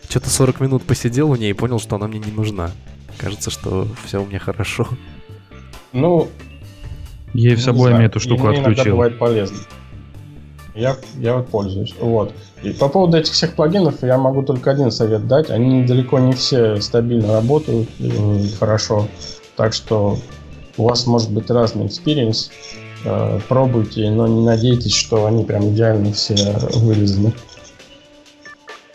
Что-то 40 минут посидел у ней и понял, что она мне не нужна. Кажется, что все у меня хорошо. Ну, я и в собой эту штуку мне отключил. Бывает полезно. Я, я вот пользуюсь. Вот. И по поводу этих всех плагинов я могу только один совет дать. Они далеко не все стабильно работают э, хорошо. Так что у вас может быть разный experience. Э, пробуйте, но не надейтесь, что они прям идеально все вырезаны.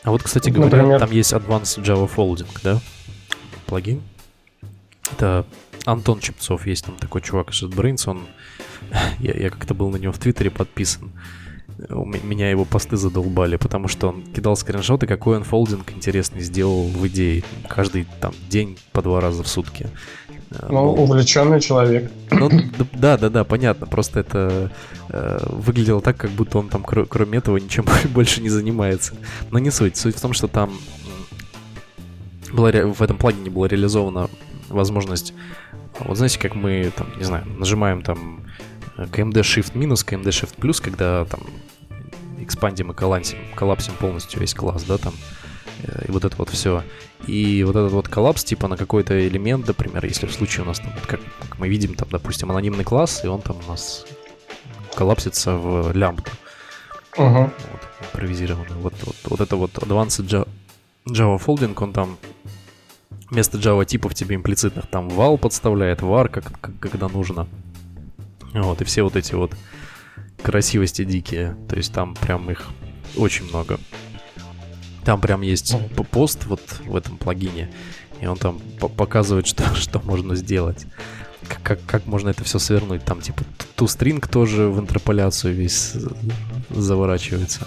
А вот, кстати говоря, Например... там есть Advanced Java Folding, да? Плагин. Это Антон Чепцов, есть там такой чувак из JetBrains, он... Я, я как-то был на него в Твиттере подписан. У меня его посты задолбали, потому что он кидал скриншоты, какой он фолдинг интересный сделал в идее. Каждый там день по два раза в сутки. Э, ну, увлеченный человек. Ну, да, да, да, понятно. Просто это э, выглядело так, как будто он там, кр- кроме этого, ничем больше не занимается. Но не суть. Суть в том, что там была, в этом плагине была реализована возможность... Вот знаете, как мы, там, не знаю, нажимаем там KMD Shift минус, KMD Shift плюс, когда там экспандим и коллапсим, коллапсим полностью весь класс, да, там, э, и вот это вот все. И вот этот вот коллапс, типа, на какой-то элемент, например, если в случае у нас там, как, как мы видим, там, допустим, анонимный класс, и он там у нас коллапсится в лямбду. Uh-huh. Вот, импровизированный. Вот, вот, вот это вот Advanced Java, Java Folding, он там вместо Java типов тебе имплицитных там вал подставляет, var, как, как, когда нужно. Вот, и все вот эти вот красивости дикие. То есть там прям их очень много. Там прям есть пост вот в этом плагине, и он там показывает, что, что можно сделать. Как, как, как можно это все свернуть. Там типа ту стринг тоже в интерполяцию весь заворачивается.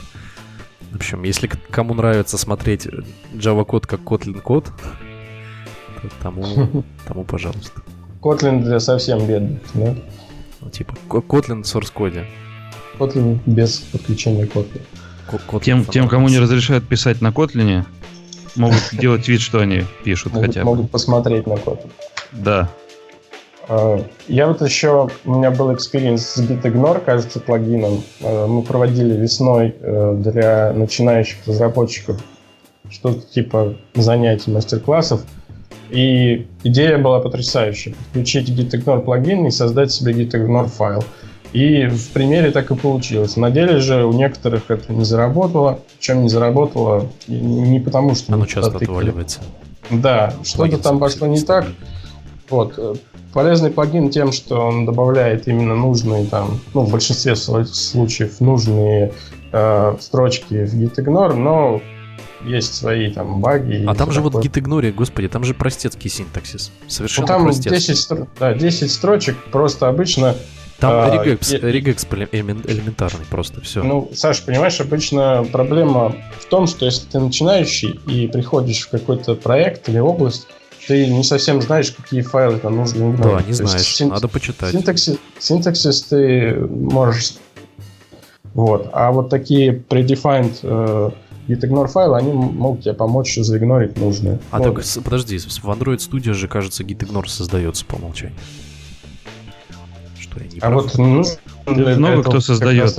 В общем, если кому нравится смотреть Java код как Kotlin код, то тому, тому пожалуйста. Kotlin для совсем бедных, да? Ну, типа Kotlin в source коде. Kotlin без подключения Kotlin. Kotlin тем, тем, кому не разрешают писать на Kotlin, могут делать вид, что они пишут могут, хотя бы. Могут посмотреть на Kotlin. Да. А, я вот еще, у меня был experience с GitIgnore, кажется, плагином. А, мы проводили весной э, для начинающих разработчиков что-то типа занятий, мастер-классов. И идея была потрясающая. Подключить GitIgnore плагин и создать себе GitIgnore файл. И в примере так и получилось. На деле же у некоторых это не заработало. Чем не заработало? Не потому, что... Оно часто отваливается. Да, что-то там пошло не так. Вот. Полезный плагин тем, что он добавляет именно нужные там, ну, в большинстве случаев нужные э, строчки в gitignore, но есть свои там баги. А там же такое. вот gitignore, господи, там же простецкий синтаксис. Совершенно ну, там простецкий. 10, да, 10 строчек, просто обычно там а, регекс, я... регекс элементарный просто, все. Ну, Саш, понимаешь, обычно проблема в том, что если ты начинающий и приходишь в какой-то проект или область, ты не совсем знаешь, какие файлы там нужно игнорить. Да, не То знаешь, син... надо почитать. Синтаксис, синтаксис ты можешь... Вот. А вот такие predefined э, gitignore файлы, они могут тебе помочь заигнорить нужные. А вот. так, подожди, в Android Studio же, кажется, gitignore создается по умолчанию я не А прав. вот нужно много кто создает.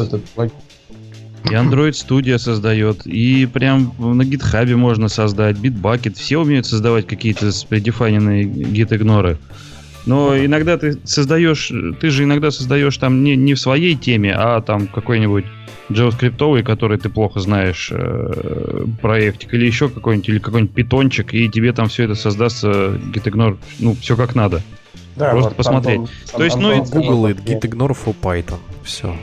И Android Studio создает, и прям на GitHub можно создать, Bitbucket. Все умеют создавать какие-то предефайненные git-игноры. Но иногда ты создаешь, ты же иногда создаешь там не, не в своей теме, а там какой-нибудь JavaScript, который ты плохо знаешь, э, проектик, или еще какой-нибудь, или какой-нибудь питончик, и тебе там все это создастся, gitignore, ну, все как надо. Да, Просто вот посмотреть. Там, То есть, ну, Google it, gitignore for Python. Все.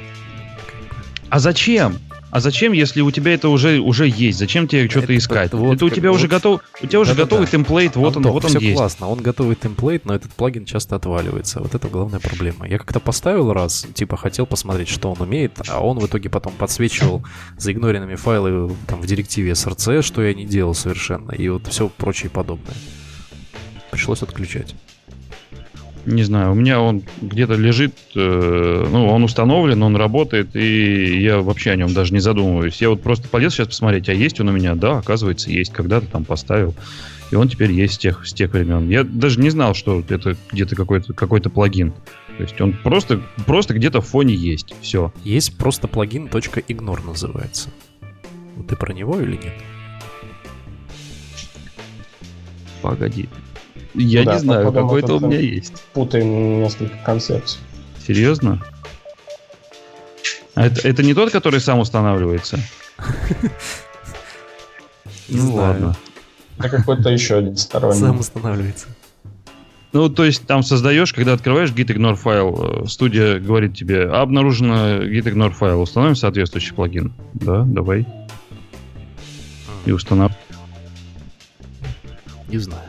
А зачем? А зачем, если у тебя это уже, уже есть? Зачем тебе что-то искать? Это, вот, это у тебя вот, уже готов, у тебя уже да, готовый да. темплейт, вот Антон, он, вот он все есть. классно, он готовый темплейт, но этот плагин часто отваливается. Вот это главная проблема. Я как-то поставил раз, типа хотел посмотреть, что он умеет, а он в итоге потом подсвечивал заигноренными файлы там в директиве src, что я не делал совершенно, и вот все прочее подобное. Пришлось отключать. Не знаю, у меня он где-то лежит, э, ну, он установлен, он работает, и я вообще о нем даже не задумываюсь. Я вот просто полез сейчас посмотреть, а есть он у меня? Да, оказывается, есть. Когда-то там поставил. И он теперь есть с тех, с тех времен. Я даже не знал, что это где-то какой-то какой плагин. То есть он просто, просто где-то в фоне есть. Все. Есть просто плагин .ignore называется. Ты про него или нет? Погоди. Я да, не знаю, какой-то у меня есть. Путаем несколько концепций. Серьезно? А это, это не тот, который сам устанавливается? Ну ладно. Это какой-то еще один сторонний. Сам устанавливается. Ну, то есть там создаешь, когда открываешь gitignore файл, э, студия говорит тебе, обнаружено gitignore файл, установим соответствующий плагин. Да, давай. И устанавливай. Не знаю.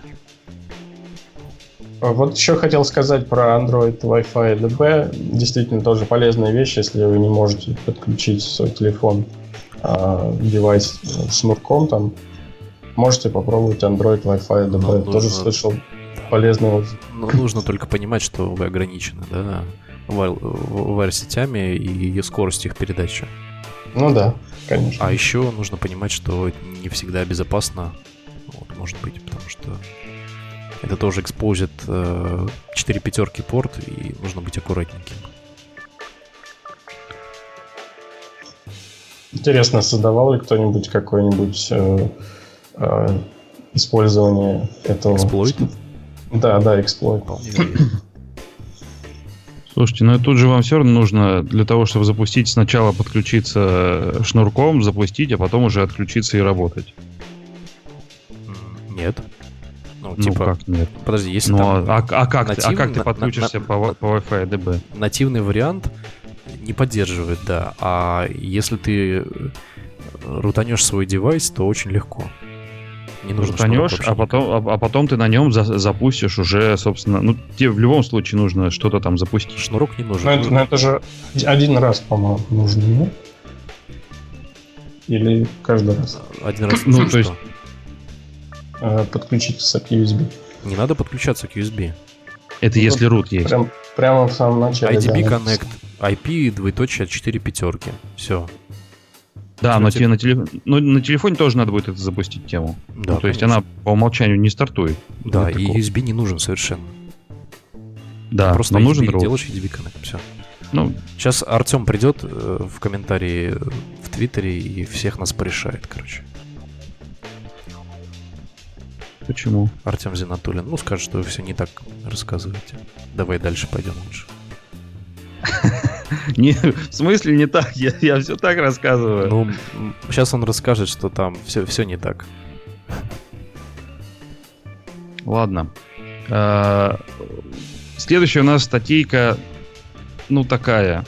А вот еще хотел сказать про Android Wi-Fi DB. Действительно, тоже полезная вещь, если вы не можете подключить свой телефон, а, девайс с мурком там. Можете попробовать Android Wi-Fi DB. Но тоже нужно... слышал отзыв. Но нужно только понимать, что вы ограничены, да, вайр-сетями и скоростью их передачи. Ну да, конечно. А еще нужно понимать, что не всегда безопасно, вот, может быть, потому что это тоже экспозит 4 э, пятерки порт, и нужно быть аккуратненьким. Интересно, создавал ли кто-нибудь какое-нибудь э, э, использование этого? Эксплойт? Да, да, эксплойт. Слушайте, ну тут же вам все равно нужно для того, чтобы запустить, сначала подключиться шнурком, запустить, а потом уже отключиться и работать. Нет. Ну, ну типа, как нет? Подожди, если ну, там а, а, как натив... ты, а как ты подключишься на, по, по Wi-Fi DB? Нативный вариант не поддерживает, да. А если ты рутанешь свой девайс, то очень легко. Не нужно рутанешь, а потом, а, а потом ты на нем за, запустишь уже, собственно, ну тебе в любом случае нужно что-то там запустить. Шнурок не нужен. Но это, но это же один раз, по-моему, нужно, нет? Или каждый раз? Один раз. Ну, то есть... А, подключиться к USB. Не надо подключаться к USB. Это ну, если root есть. Прям, прямо в самом начале. IDB да, Connect, IP, двоеточие, 4 пятерки. Все. Да, но тебе на, телеф... ну, на телефоне тоже надо будет это запустить тему. Да, ну, то есть она по умолчанию не стартует. Да, и USB не нужен совершенно. Да, просто но нужен делаешь USB Connect, все. Ну, сейчас Артем придет э, в комментарии в Твиттере и всех нас порешает, короче. Почему? Артем Зинатулин. Ну, скажет, что вы все не так рассказываете. Давай дальше пойдем лучше. Не, в смысле не так? Я, я все так рассказываю. Ну, сейчас он расскажет, что там все, все не так. Ладно. А, следующая у нас статейка, ну, такая.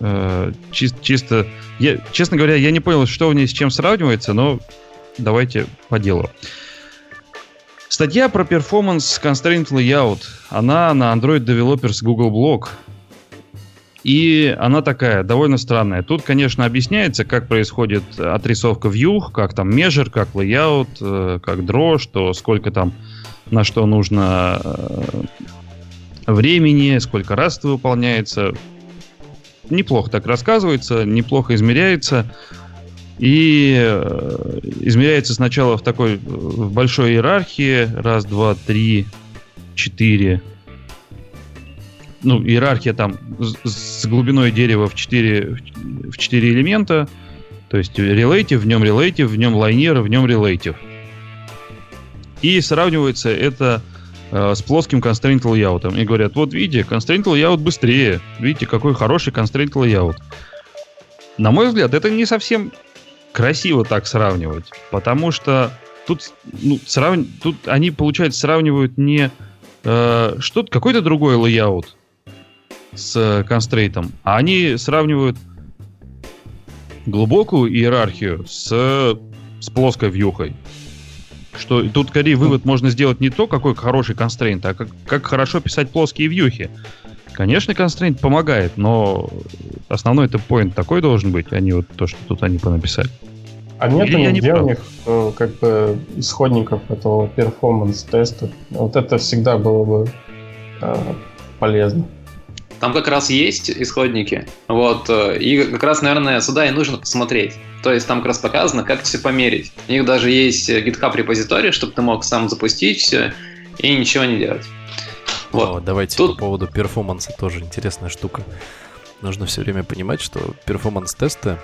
А, чис, чисто... Я, честно говоря, я не понял, что в ней с чем сравнивается, но давайте по делу. Статья про Performance Constraint Layout. Она на Android Developers Google Blog. И она такая, довольно странная. Тут, конечно, объясняется, как происходит отрисовка view, как там measure, как layout, э, как draw, что сколько там на что нужно э, времени, сколько раз это выполняется. Неплохо так рассказывается, неплохо измеряется. И э, измеряется сначала в такой в большой иерархии. Раз, два, три, четыре. Ну, иерархия там с глубиной дерева в 4, в 4 элемента. То есть relative, в нем relative, в нем лайнер, в нем relative. И сравнивается это э, с плоским constraint layout. И говорят, вот видите, constraint layout быстрее. Видите, какой хороший constraint layout. На мой взгляд, это не совсем красиво так сравнивать, потому что тут, ну, срав... тут они, получается, сравнивают не э, что-то, какой-то другой layout с constraint ом, а они сравнивают глубокую иерархию с, с плоской вьюхой. Что тут скорее вывод можно сделать не то, какой хороший constraint, а как, как хорошо писать плоские вьюхи. Конечно, constraint помогает, но основной это point такой должен быть, а не вот то, что тут они понаписали. А нет нигде у них э, как бы исходников этого performance -теста? Вот это всегда было бы э, полезно. Там как раз есть исходники. Вот, э, и как раз, наверное, сюда и нужно посмотреть. То есть там как раз показано, как все померить. У них даже есть GitHub репозиторий, чтобы ты мог сам запустить все и ничего не делать. Вот. О, давайте Тут... по поводу performance а тоже интересная штука. Нужно все время понимать, что performance -тесты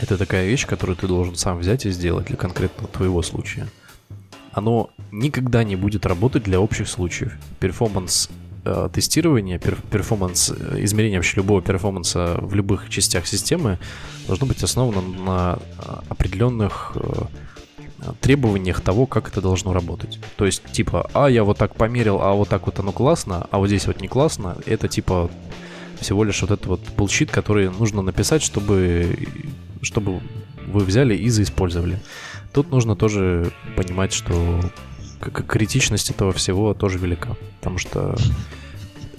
это такая вещь, которую ты должен сам взять и сделать для конкретного твоего случая. Оно никогда не будет работать для общих случаев. Performance э, тестирование, performance, э, измерение вообще любого performance а в любых частях системы должно быть основано на э, определенных требованиях того, как это должно работать. То есть, типа, а, я вот так померил, а вот так вот оно классно, а вот здесь вот не классно, это типа всего лишь вот этот вот bullshit, который нужно написать, чтобы, чтобы вы взяли и заиспользовали. Тут нужно тоже понимать, что критичность этого всего тоже велика. Потому что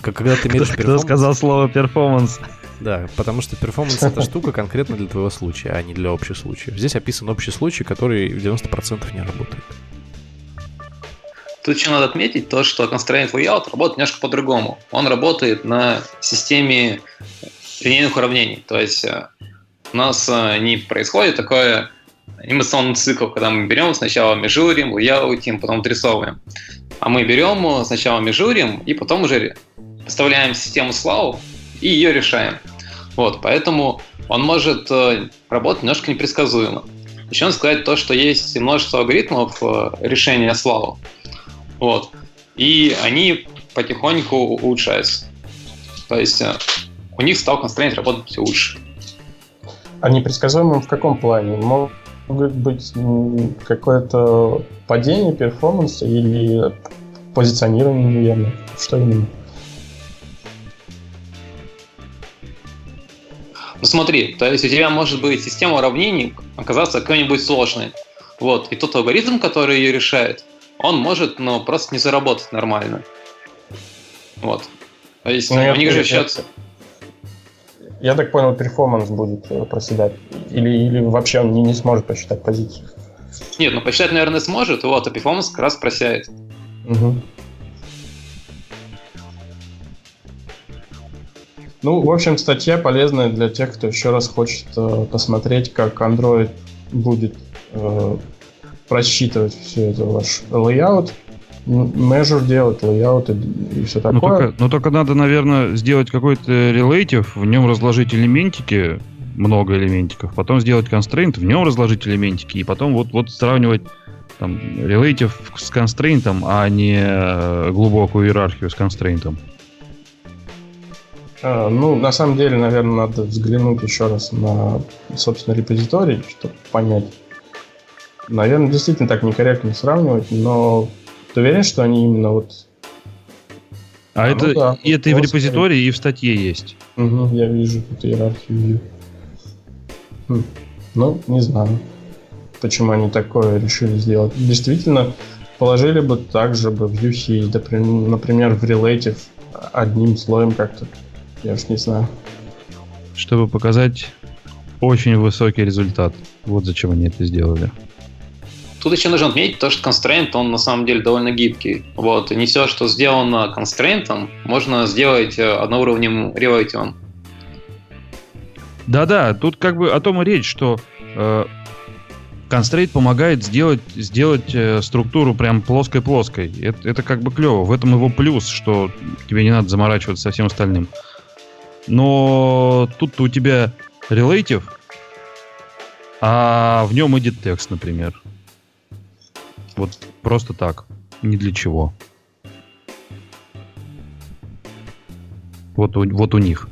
когда ты меряешь performance... Кто сказал слово performance? Да, потому что performance это штука конкретно для твоего случая, а не для общих случаев. Здесь описан общий случай, который в 90% не работает. Тут еще надо отметить то, что Constraint Layout работает немножко по-другому. Он работает на системе линейных уравнений. То есть э, у нас э, не происходит такое анимационный цикл, когда мы берем сначала межурим, лейаутим, потом отрисовываем. А мы берем сначала межурим и потом уже вставляем систему славу и ее решаем. Вот, поэтому он может э, работать немножко непредсказуемо. Еще надо сказать то, что есть множество алгоритмов решения славы. Вот. И они потихоньку улучшаются. То есть э, у них стал констрейнт работать лучше. А непредсказуемым в каком плане? Могут быть какое-то падение перформанса или позиционирование неверно? Что именно? Ну смотри, то есть у тебя может быть система уравнений оказаться какой-нибудь сложной. Вот. И тот алгоритм, который ее решает, он может, ну, просто не заработать нормально. Вот. То есть ну, у них же сейчас... Я так понял, performance будет э, проседать. Или, или вообще он не, не сможет посчитать позицию. Нет, ну посчитать, наверное, сможет, вот, а performance как раз просядет. Угу. Ну, в общем, статья полезная для тех, кто еще раз хочет э, посмотреть, как Android будет э, просчитывать все это ваш layout, measure делать, layout и, и все ну, такое. Но только, но только надо, наверное, сделать какой-то relative, в нем разложить элементики, много элементиков, потом сделать constraint, в нем разложить элементики, и потом вот, вот сравнивать там, relative с constraint, а не э, глубокую иерархию с constraint. А, ну, на самом деле, наверное, надо взглянуть еще раз на, собственно, репозиторий, чтобы понять. Наверное, действительно так некорректно сравнивать, но ты уверен, что они именно вот... А, а это, ну, да, и это и в репозитории, и в статье есть. Угу, я вижу тут иерархию. Хм. Ну, не знаю, почему они такое решили сделать. Действительно, положили бы так же бы в UC, например, в Relative одним слоем как-то я уж не знаю. Чтобы показать очень высокий результат. Вот зачем они это сделали. Тут еще нужно отметить то, что constraint, он на самом деле довольно гибкий. Вот, и не все, что сделано constraint, можно сделать э, одноуровневым relative. Да-да, тут как бы о том и речь, что э, constraint помогает сделать, сделать э, структуру прям плоской-плоской. Это, это как бы клево. В этом его плюс, что тебе не надо заморачиваться со всем остальным. Но тут у тебя relative, а в нем edit текст, например. Вот просто так. Ни для чего. Вот у, вот у них.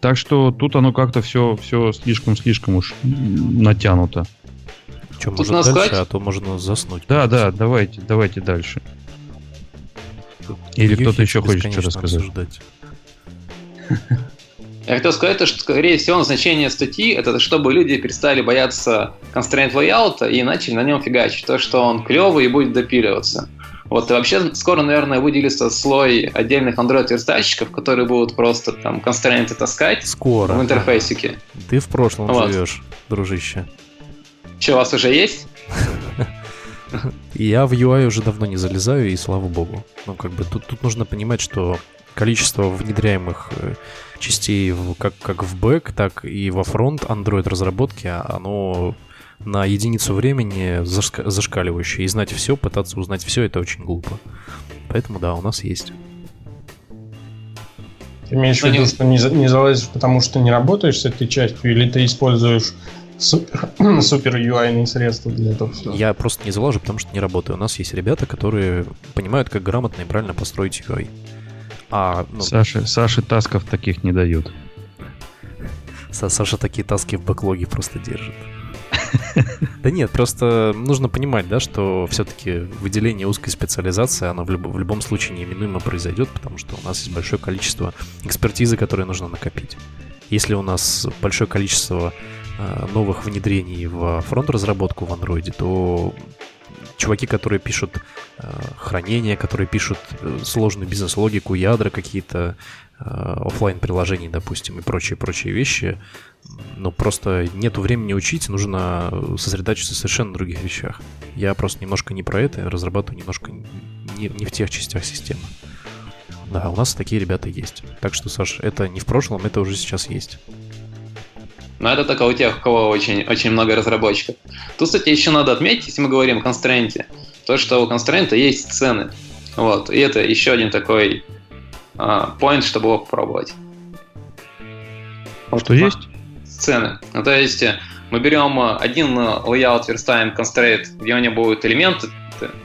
Так что тут оно как-то все, все слишком-слишком уж натянуто. Что, может дальше, сказать? а то можно заснуть. Да, да, давайте, давайте дальше. Или кто-то еще хочет что рассказать. Обсуждать. Я хотел сказать, что, скорее всего, назначение статьи – это чтобы люди перестали бояться constraint layout и начали на нем фигачить. То, что он клевый и будет допиливаться. Вот, и вообще скоро, наверное, выделится слой отдельных Android-верстальщиков, которые будут просто там констрейнты таскать скоро. в интерфейсике. Ты в прошлом вот. живешь, дружище. Че, у вас уже есть? Я в UI уже давно не залезаю, и слава богу. Ну, как бы тут, тут нужно понимать, что количество внедряемых э, частей в, как, как в бэк, так и во фронт Android разработки, оно на единицу времени зашкаливающее. И знать все, пытаться узнать все, это очень глупо. Поэтому да, у нас есть. Ты имеешь в виду, что не, не залазишь, потому что не работаешь с этой частью, или ты используешь супер, супер UI средства для этого всего? Я просто не залажу, потому что не работаю. У нас есть ребята, которые понимают, как грамотно и правильно построить UI. А, ну... Саше, Саше тасков таких не дают. Саша такие таски в бэклоге просто держит. Да нет, просто нужно понимать, да, что все-таки выделение узкой специализации, оно в, люб- в любом случае неименуемо произойдет, потому что у нас есть большое количество экспертизы, которые нужно накопить. Если у нас большое количество э, новых внедрений в фронт-разработку в Android, то чуваки, которые пишут э, хранение, которые пишут э, сложную бизнес-логику, ядра какие-то, э, офлайн приложений, допустим, и прочие-прочие вещи. Но просто нету времени учить, нужно сосредоточиться совершенно других вещах. Я просто немножко не про это, разрабатываю немножко не, не в тех частях системы. Да, у нас такие ребята есть. Так что, Саш, это не в прошлом, это уже сейчас есть. Но это только у тех, у кого очень, очень много разработчиков. Тут, кстати, еще надо отметить, если мы говорим о констрейнте, то, что у констрейнта есть цены. Вот, и это еще один такой а, point, чтобы его попробовать. Что есть? Цены. Ну, то есть мы берем один layout, верстаем constraint, где у него будут элементы,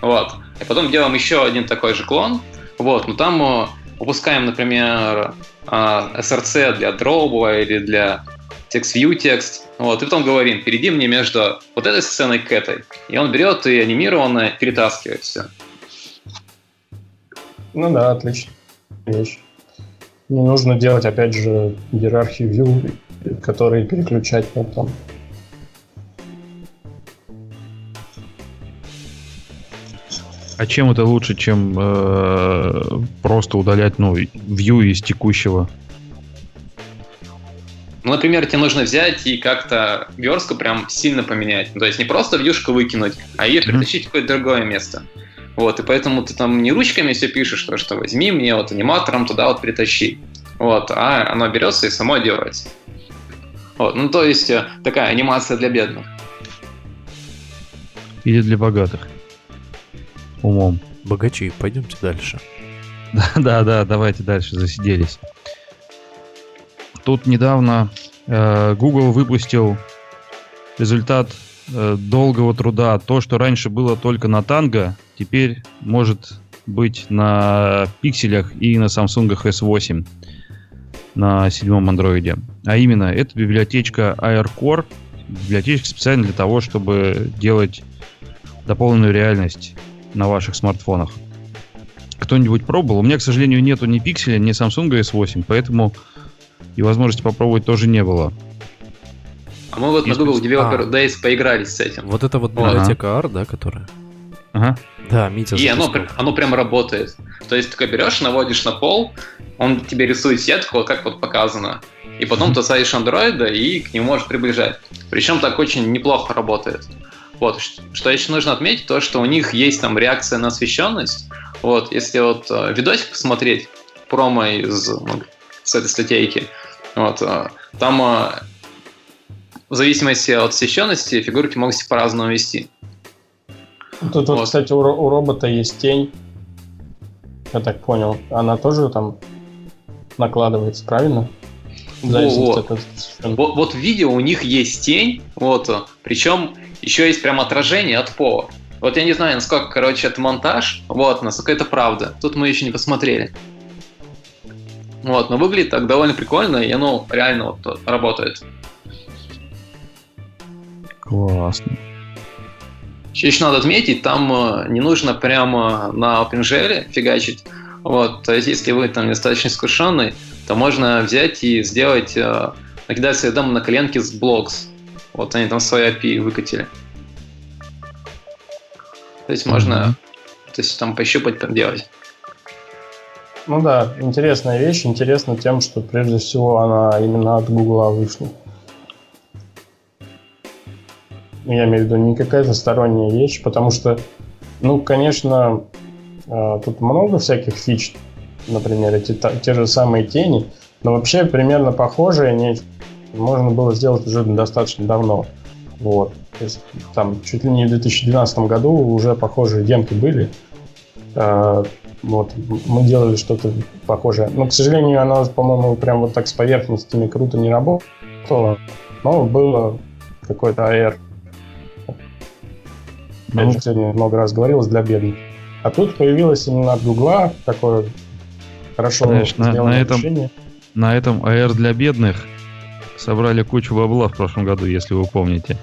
вот, и потом делаем еще один такой же клон, вот, но там выпускаем, например, SRC для дроба или для text-view текст, вот, и потом говорим, перейди мне между вот этой сценой к этой. И он берет и анимированно перетаскивает все. Ну да, отлично. Вещь. Не нужно делать, опять же, иерархию view, которые переключать потом. А чем это лучше, чем э, просто удалять ну, view из текущего Ну, например, тебе нужно взять и как-то верстку прям сильно поменять. Ну, то есть не просто вьюшку выкинуть, а ее перетащить в какое-то другое место. Вот, и поэтому ты там не ручками все пишешь, то, что возьми мне вот аниматором туда вот притащи. Вот, а оно берется и само делается. Вот, ну то есть э, такая анимация для бедных. Или для богатых. Умом. Богачи, пойдемте дальше. Да, да, давайте дальше, засиделись. Тут недавно э, Google выпустил результат э, долгого труда. То, что раньше было только на Tango, теперь может быть на пикселях и на Samsung S8 на седьмом андроиде. А именно, это библиотечка AirCore, библиотечка специально для того, чтобы делать дополненную реальность на ваших смартфонах. Кто-нибудь пробовал? У меня, к сожалению, нету ни пикселя, ни Samsung S8, поэтому и возможности попробовать тоже не было. А мы вот Есть на Google Developer а. Days поигрались с этим. Вот это вот библиотека ага. R, да, которая? Ага. Да, Митя И оно, оно прям работает. То есть ты берешь, наводишь на пол, он тебе рисует сетку, как вот показано. И потом ты ставишь андроида и к нему можешь приближать. Причем так очень неплохо работает. Вот, что еще нужно отметить, то, что у них есть там реакция на освещенность. Вот, если вот э, видосик посмотреть, промо из, ну, с этой статейки, вот, э, там э, в зависимости от освещенности фигурки могут по-разному вести. Тут, вот. кстати, у, у робота есть тень. Я так понял. Она тоже там накладывается, правильно? Вот. От... вот. Вот в видео у них есть тень, вот, причем еще есть прям отражение от пола. Вот я не знаю, насколько, короче, это монтаж, вот, насколько это правда. Тут мы еще не посмотрели. Вот, но выглядит так довольно прикольно, и оно реально вот работает. Классно. Еще надо отметить, там э, не нужно прямо на OpenGL фигачить. Вот, то есть, если вы там достаточно искушенный, то можно взять и сделать, э, накидать следом на коленки с Blocks. Вот они там свои API выкатили. То есть можно mm-hmm. то есть, там пощупать, там делать. Ну да, интересная вещь. Интересно тем, что прежде всего она именно от Гугла вышла. Я имею в виду не какая-то сторонняя вещь, потому что, ну, конечно, э, тут много всяких фич, например, эти те же самые тени, но вообще примерно похожие они можно было сделать уже достаточно давно. Вот. То есть, там чуть ли не в 2012 году уже похожие демки были. Вот, мы делали что-то похожее. Но, к сожалению, оно, по-моему, прям вот так с поверхностями круто не работало. Но было какой-то AR я уже сегодня много раз говорилось, для бедных. А тут появилось именно от Гугла такое хорошо Знаешь, на, на этом, решение. На этом AR для бедных собрали кучу бабла в прошлом году, если вы помните.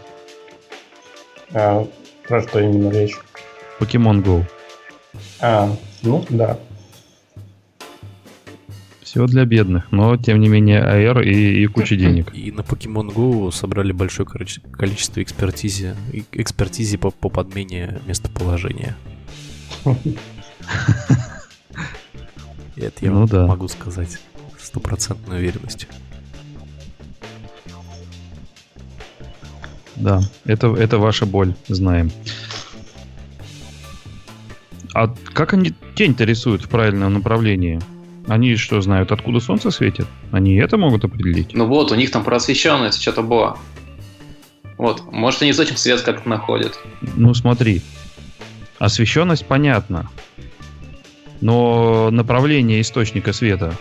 А, про что именно речь? Pokemon Go. А, ну да. Все для бедных, но тем не менее AR и, и куча денег. И на Pokemon Go собрали большое количество экспертизи, экспертизи по, по подмене местоположения. Это я ну, да. могу сказать стопроцентной уверенностью. Да, это, это ваша боль, знаем. А как они тень-то рисуют в правильном направлении? Они что знают, откуда солнце светит? Они это могут определить? Ну вот, у них там просвещенность что-то было. Вот, может, они этим свет как-то находят. Ну смотри, освещенность понятно, но направление источника света.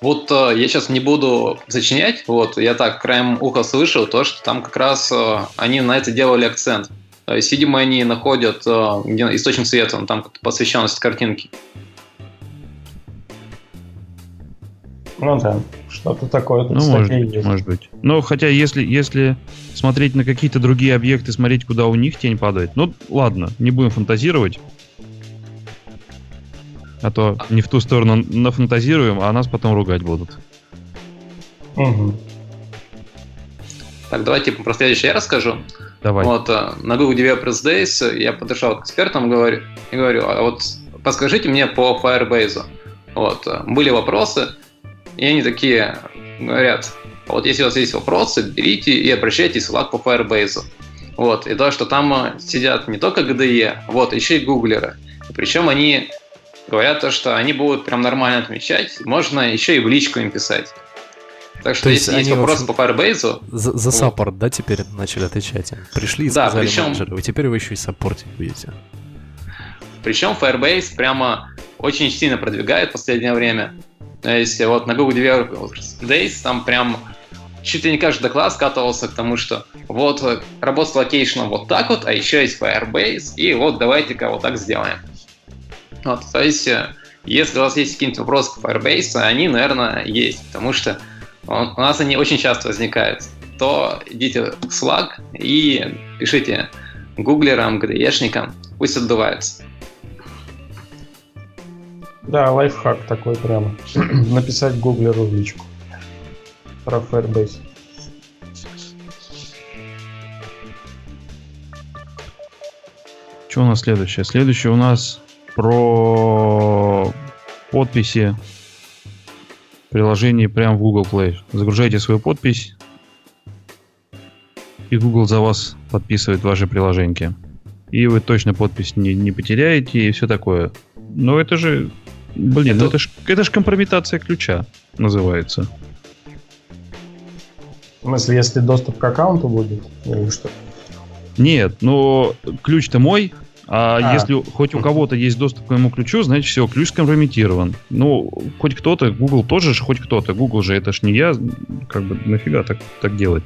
Вот э, я сейчас не буду сочинять, вот я так краем уха слышал то, что там как раз э, они на это делали акцент. То есть, видимо, они находят э, где источник света, ну, там посвященность картинки. Ну да, что-то такое. Ну, может быть, может быть. Но хотя если, если смотреть на какие-то другие объекты, смотреть, куда у них тень падает, ну ладно, не будем фантазировать. А то не в ту сторону нафантазируем, а нас потом ругать будут. Угу. Так, давайте про следующее я расскажу. Давай. Вот, э, на Google Developers Days я подошел к экспертам говорю, и говорю, а вот подскажите мне по Firebase. Вот, э, были вопросы, и они такие говорят, вот если у вас есть вопросы, берите и обращайтесь в Slack по Firebase. Вот, и то, что там э, сидят не только GDE, вот, еще и гуглеры. Причем они говорят то, что они будут прям нормально отмечать, можно еще и в личку им писать. Так что, То если есть вопрос по Firebase... За, за support, да, теперь начали отвечать? Пришли и да, сказали причем... менеджеру, и теперь вы еще и саппортить будете. Причем Firebase прямо очень сильно продвигает в последнее время. То есть вот на Google Developers Days там прям чуть ли не каждый доклад скатывался к тому, что вот работа с location ом вот так вот, а еще есть Firebase, и вот давайте-ка вот так сделаем. Вот, то есть, э, если у вас есть какие-нибудь вопросы к Firebase, они, наверное, есть, потому что у нас они очень часто возникают. То идите в Slack и пишите гуглерам, ГДЕшникам, пусть отдуваются. Да, лайфхак такой прямо. Написать гуглеру в личку про Firebase. Что у нас следующее? Следующее у нас про подписи приложений прямо в Google Play. Загружайте свою подпись, и Google за вас подписывает ваши приложения. И вы точно подпись не, не потеряете, и все такое. Но это же, блин, это, ну это ж, это ж компрометация ключа называется. В смысле, если доступ к аккаунту будет, или что? Нет, но ключ-то мой, а, а если хоть у кого-то есть доступ к моему ключу, значит все, ключ скомпрометирован. Ну, хоть кто-то, Google тоже же хоть кто-то. Google же это ж не я, как бы нафига так, так делать.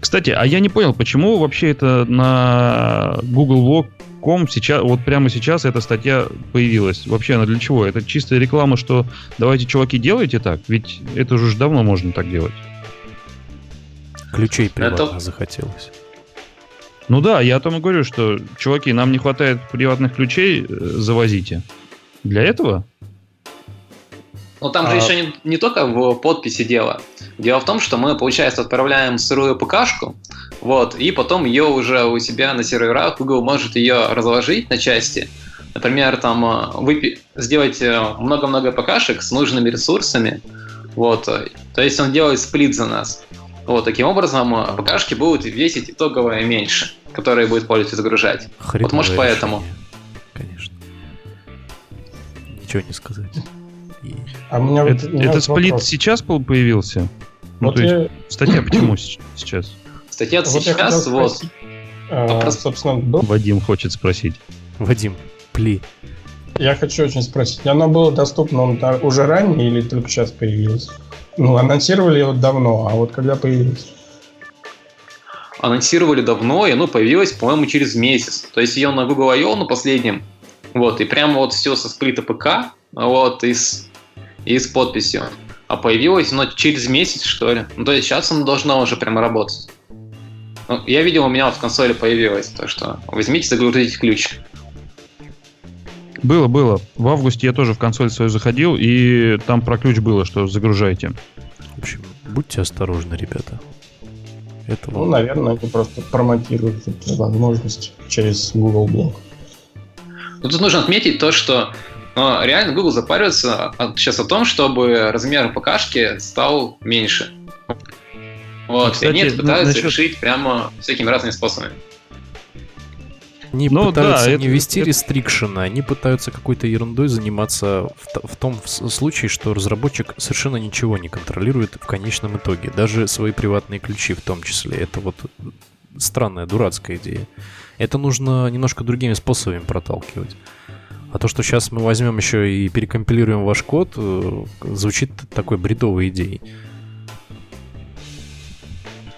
Кстати, а я не понял, почему вообще это на Google.com сейчас, вот прямо сейчас эта статья появилась. Вообще она для чего? Это чистая реклама, что давайте, чуваки, делайте так, ведь это уже давно можно так делать. Ключей приватно это... захотелось. Ну да, я о том и говорю, что, чуваки, нам не хватает приватных ключей, э, завозите. Для этого? Ну там а... же еще не, не только в подписи дело. Дело в том, что мы, получается, отправляем сырую ПКшку, вот, и потом ее уже у себя на серверах Google может ее разложить на части. Например, там э, выпи- сделать э, много-много ПКшек с нужными ресурсами, вот, то есть он делает сплит за нас. Вот, таким образом, ПКшки будут весить итоговое меньше которые будет пользователь загружать. Хреновое вот может поэтому. Конечно. Ничего не сказать. И... А у меня это, вот, этот сплит вопрос. сейчас появился? Ну, вот то я... есть, статья почему сейчас? Статья вот сейчас, вот. А, собственно, до... Вадим хочет спросить. Вадим, пли. Я хочу очень спросить, оно было доступно уже ранее или только сейчас появилось? Ну, анонсировали его давно, а вот когда появилось? Анонсировали давно, и оно появилось, по-моему, через месяц. То есть я на Google I.O. на последнем, вот, и прямо вот все со сплита ПК, вот, и с, и с подписью. А появилось оно через месяц, что ли. Ну, то есть сейчас оно должно уже прямо работать. Ну, я видел, у меня вот в консоли появилось, так что возьмите, загрузите ключ. Было, было. В августе я тоже в консоль свою заходил, и там про ключ было, что загружайте. В общем, будьте осторожны, ребята. Это ну, наверное, они просто промотируют эту возможность через Google Blog. Ну, тут нужно отметить то, что ну, реально Google запаривается сейчас о том, чтобы размер ПКшки стал меньше. Вот, Кстати, и они это пытаются насчет... решить прямо всякими разными способами. Они ну, пытаются да, не это, вести это... рестрикшены, они пытаются какой-то ерундой заниматься в, в том случае, что разработчик совершенно ничего не контролирует в конечном итоге, даже свои приватные ключи в том числе. Это вот странная, дурацкая идея. Это нужно немножко другими способами проталкивать. А то, что сейчас мы возьмем еще и перекомпилируем ваш код, э, звучит такой бредовой идеей.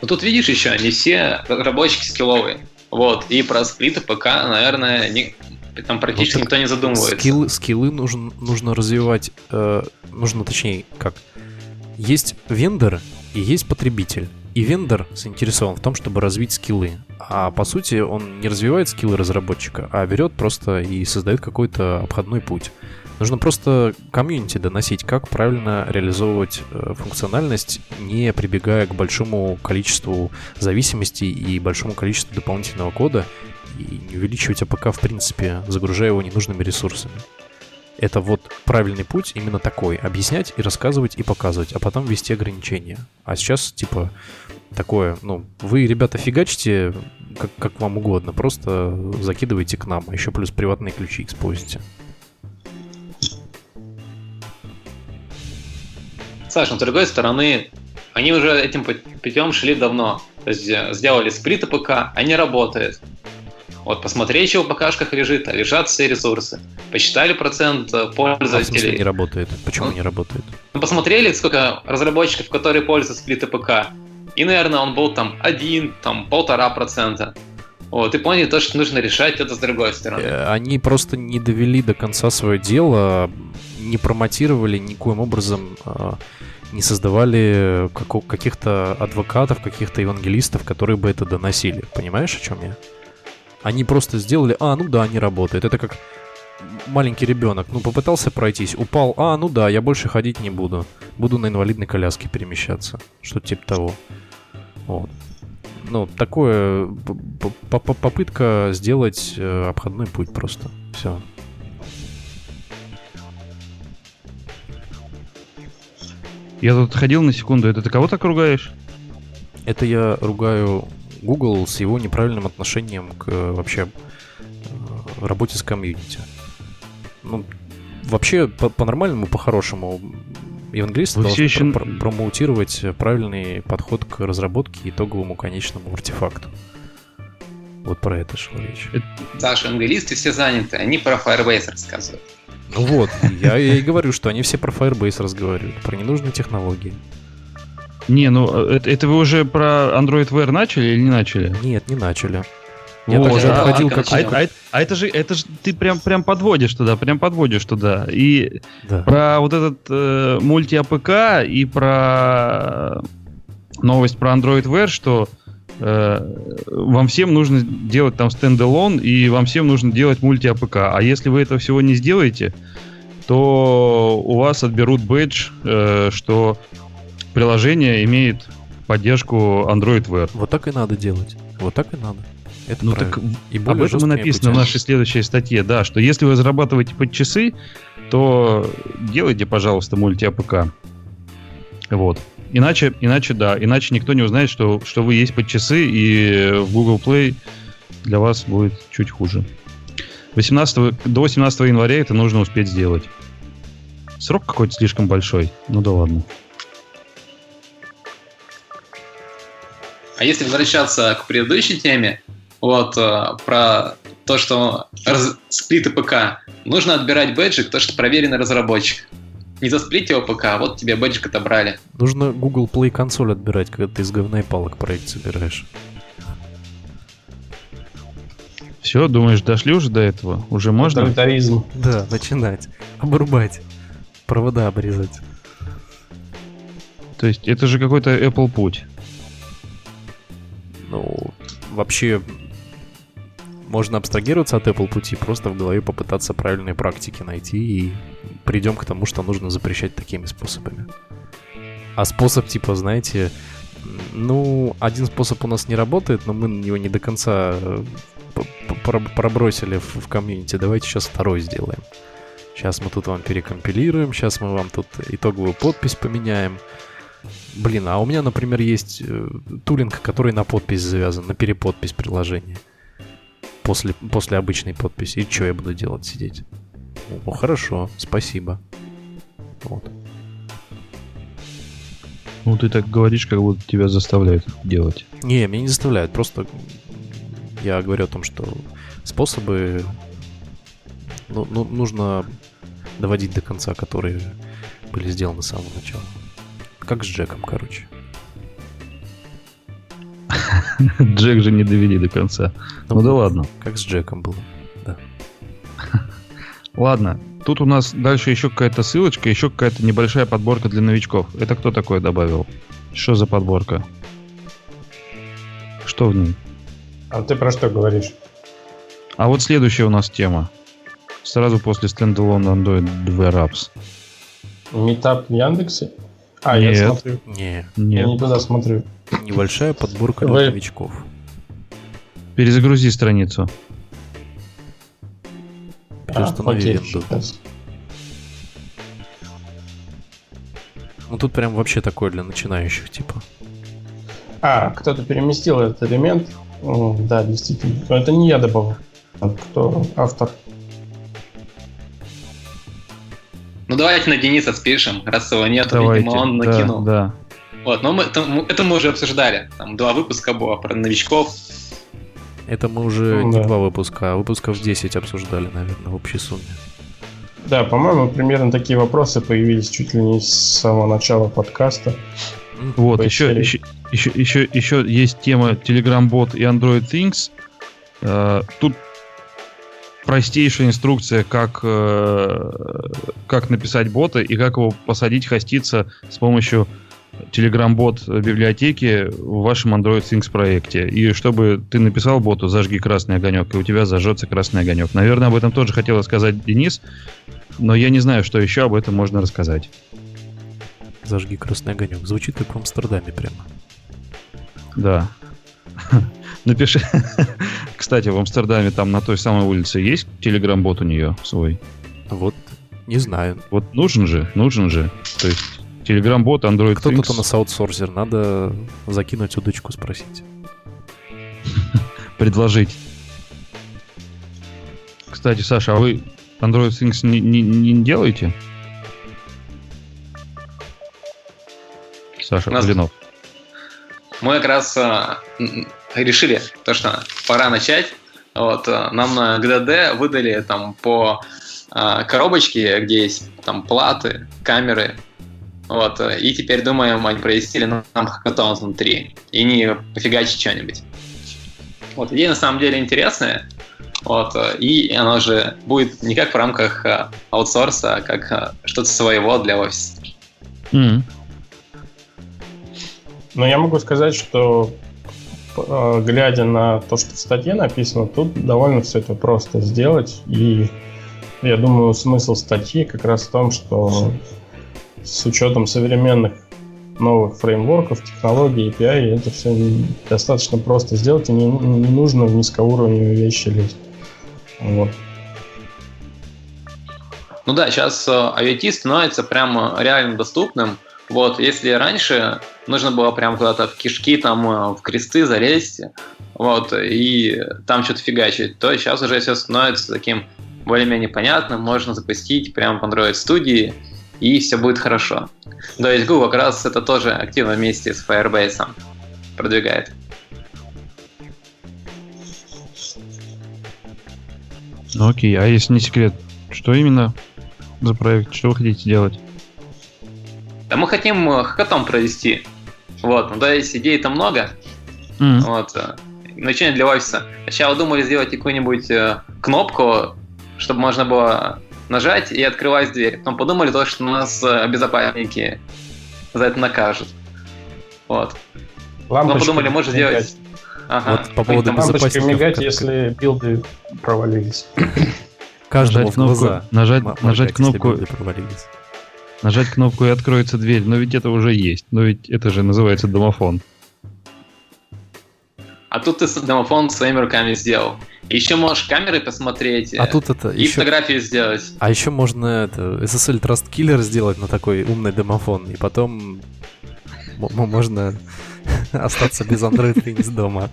Ну тут видишь еще, они все разработчики скилловые. Вот, и про сплиты ПК, наверное, не, там практически вот никто не задумывается. Скиллы, скиллы нужно, нужно развивать, э, нужно точнее, как? Есть вендор и есть потребитель. И вендор заинтересован в том, чтобы развить скиллы. А по сути он не развивает скиллы разработчика, а берет просто и создает какой-то обходной путь. Нужно просто комьюнити доносить, как правильно реализовывать э, функциональность, не прибегая к большому количеству зависимостей и большому количеству дополнительного кода, и не увеличивать APK в принципе, загружая его ненужными ресурсами. Это вот правильный путь, именно такой. Объяснять и рассказывать и показывать, а потом ввести ограничения. А сейчас, типа, такое, ну, вы, ребята, фигачите как, как вам угодно, просто закидывайте к нам, а еще плюс приватные ключи экспозите. Саша, но с другой стороны, они уже этим путем шли давно. То есть э, сделали сплит ПК, они работают. Вот посмотри, что в ПКшках лежит, а лежат все ресурсы. Посчитали процент пользователей. А в смысле не работает? Почему ну, не работает? Мы посмотрели, сколько разработчиков, которые пользуются сплит ПК. И, наверное, он был там один, там полтора процента. Вот, и поняли то, что нужно решать это с другой стороны. Э, они просто не довели до конца свое дело, не промотировали никоим образом, а, не создавали каких-то адвокатов, каких-то евангелистов, которые бы это доносили. Понимаешь, о чем я? Они просто сделали, а, ну да, они работают. Это как маленький ребенок, ну, попытался пройтись, упал, а, ну да, я больше ходить не буду. Буду на инвалидной коляске перемещаться. Что-то типа того. Вот. Ну, такое попытка сделать э, обходной путь просто. Все. Я тут ходил на секунду, это ты кого так ругаешь? Это я ругаю Google с его неправильным отношением к э, вообще э, работе с комьюнити. Ну, вообще, по-нормальному, по по-хорошему, евангелисты Вы должны еще... пр- промоутировать правильный подход к разработке итоговому конечному артефакту. Вот про это шла речь. Саша, евангелисты все заняты, они про Firebase рассказывают. Ну вот, я, я и говорю, что они все про Firebase разговаривают, про ненужные технологии. Не, ну это, это вы уже про Android Wear начали или не начали? Нет, не начали. Я вот, даже а, обходил как... А, а, а это же, это же ты прям, прям подводишь туда, прям подводишь туда. И да. про вот этот э, multi APK и про новость про Android Wear, что э, вам всем нужно делать там standalone, и вам всем нужно делать multi APK. А если вы этого всего не сделаете, то у вас отберут бэдж, э, что приложение имеет поддержку Android Wear. Вот так и надо делать. Вот так и надо. Это ну так и об этом и написано пути. в нашей следующей статье, да, что если вы разрабатываете под часы, то делайте, пожалуйста, multi-APK. Вот. Иначе, иначе, да, иначе никто не узнает, что, что вы есть под часы, и в Google Play для вас будет чуть хуже. 18, до 18 января это нужно успеть сделать. Срок какой-то слишком большой. Ну да ладно. А если возвращаться к предыдущей теме, вот, э, про то, что раз... сплиты ПК. Нужно отбирать бэджик, то, что проверенный разработчик. Не за сплит его ПК, а вот тебе бэджик отобрали. Нужно Google Play консоль отбирать, когда ты из говна и палок проект собираешь. Все, думаешь, дошли уже до этого? Уже можно? Авторитаризм. Да, начинать. Обрубать. Провода обрезать. То есть это же какой-то Apple путь. Ну, вообще можно абстрагироваться от Apple пути, просто в голове попытаться правильные практики найти и придем к тому, что нужно запрещать такими способами. А способ, типа, знаете, ну, один способ у нас не работает, но мы его не до конца э, пробросили в комьюнити. Давайте сейчас второй сделаем. Сейчас мы тут вам перекомпилируем, сейчас мы вам тут итоговую подпись поменяем. Блин, а у меня, например, есть э, тулинг, который на подпись завязан, на переподпись приложения после, после обычной подписи. И что я буду делать? Сидеть? Ну, хорошо, спасибо. Вот. Ну, ты так говоришь, как будто тебя заставляют делать. Не, меня не заставляют, просто я говорю о том, что способы ну, ну, нужно доводить до конца, которые были сделаны с самого начала. Как с Джеком, короче. Джек же не довели до конца. Ну, ну да ладно. Как с Джеком было. Да. Ладно. Тут у нас дальше еще какая-то ссылочка, еще какая-то небольшая подборка для новичков. Это кто такой добавил? Что за подборка? Что в ней? А ты про что говоришь? А вот следующая у нас тема. Сразу после standalone Android 2 Apps. Митап в Яндексе? А, Нет. я смотрю. Не. Нет. Я не туда смотрю. Небольшая подборка для Вы... новичков. Перезагрузи страницу переустанови а, Windows. Сейчас. Ну тут прям вообще такое для начинающих типа. А, кто-то переместил этот элемент. Да, действительно. Но это не я добавил. А кто автор? Ну давайте на Дениса спишем, раз его нет, давайте, видимо, он накинул. Да, да. Вот, но мы, это, это мы уже обсуждали. Там два выпуска было про новичков, это мы уже ну, не да. два выпуска, а выпусков 10 обсуждали, наверное, в общей сумме. Да, по-моему, примерно такие вопросы появились чуть ли не с самого начала подкаста. Вот, еще, еще, еще, еще, еще есть тема Telegram Bot и Android Things. Uh, тут простейшая инструкция, как, uh, как написать бота и как его посадить, хоститься с помощью Telegram-бот библиотеки в вашем Android Things проекте. И чтобы ты написал боту, зажги красный огонек, и у тебя зажжется красный огонек. Наверное, об этом тоже хотел сказать Денис, но я не знаю, что еще об этом можно рассказать. Зажги красный огонек. Звучит как в Амстердаме прямо. Да. Напиши. Кстати, в Амстердаме там на той самой улице есть телеграм-бот у нее свой? Вот, не знаю. Вот нужен же, нужен же. То есть Телеграм-бот, Android Кто тут у нас аутсорсер? Надо закинуть удочку, спросить. Предложить. Кстати, Саша, а вы Android Things не, не, не делаете? Саша нас... Блинов. Мы как раз э, решили, то, что пора начать. Вот, э, нам на GDD выдали там по э, коробочке, где есть там платы, камеры, вот, э, и теперь думаем, они провести нам хакатон внутри, и не пофигачить что-нибудь. Вот, идея на самом деле интересная, вот, э, и она же будет не как в рамках э, аутсорса, а как что-то своего для офиса. Mm. Ну, я могу сказать, что глядя на то, что в статье написано, тут довольно все это просто сделать. И я думаю, смысл статьи как раз в том, что с учетом современных новых фреймворков, технологий, API, это все достаточно просто сделать, и не, не нужно в низкоуровневые вещи лезть. Вот. Ну да, сейчас э, IoT становится прямо реально доступным. Вот, если раньше нужно было прям куда-то в кишки, там, э, в кресты залезть, вот, и там что-то фигачить, то сейчас уже все становится таким более-менее понятным, можно запустить прямо в Android студии, и все будет хорошо. То есть Google как раз это тоже активно вместе с Firebase продвигает. Ну окей, а если не секрет, что именно за проект, что вы хотите делать? Да мы хотим э, хакатон провести. Вот, ну да, есть идей там много. Mm. Вот. Э, Начинать для офиса. Сначала думали сделать какую-нибудь э, кнопку, чтобы можно было нажать и открывать дверь. Потом подумали то, что нас э, безопасники за это накажут. Вот. Лампочка Но подумали, может сделать... Ага. Вот по поводу безопасности. мигать, если билды провалились. Каждому нажать кнопку, глаза. Нажать, нажать кнопку... Нажать кнопку и откроется дверь. Но ведь это уже есть. Но ведь это же называется домофон. А тут ты домофон своими руками сделал. Еще можешь камеры посмотреть. А тут это и еще... фотографию сделать. А еще можно это SSL Trust Killer сделать на такой умный домофон, и потом можно остаться без Android Things дома.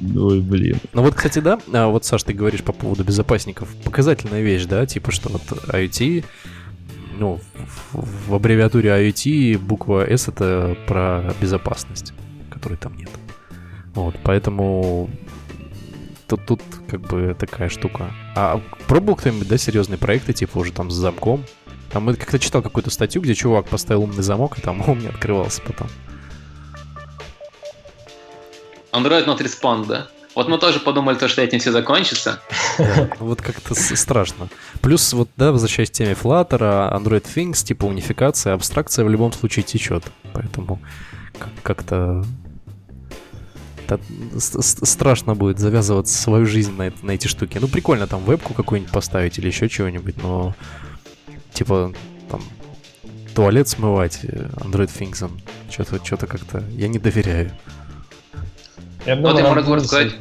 Ой, блин. Ну вот, кстати, да, а вот, Саш, ты говоришь по поводу безопасников. Показательная вещь, да, типа, что вот IoT, ну, в, в аббревиатуре IoT буква S это про безопасность, которой там нет. Вот, поэтому тут, тут как бы такая штука. А пробовал кто-нибудь, да, серьезные проекты, типа уже там с замком? Там я как-то читал какую-то статью, где чувак поставил умный замок, и там он не открывался потом. Android not respond, да? Вот мы тоже подумали, то, что этим все закончится. Да, вот как-то страшно. Плюс вот, да, возвращаясь к теме Flutter, Android Things, типа унификация, абстракция в любом случае течет. Поэтому как-то страшно будет завязывать свою жизнь на, это, на эти штуки. Ну, прикольно там вебку какую-нибудь поставить или еще чего-нибудь, но типа там туалет смывать э, Android Things, что-то что как-то я не доверяю. Я думаю, вот я могу рассказать,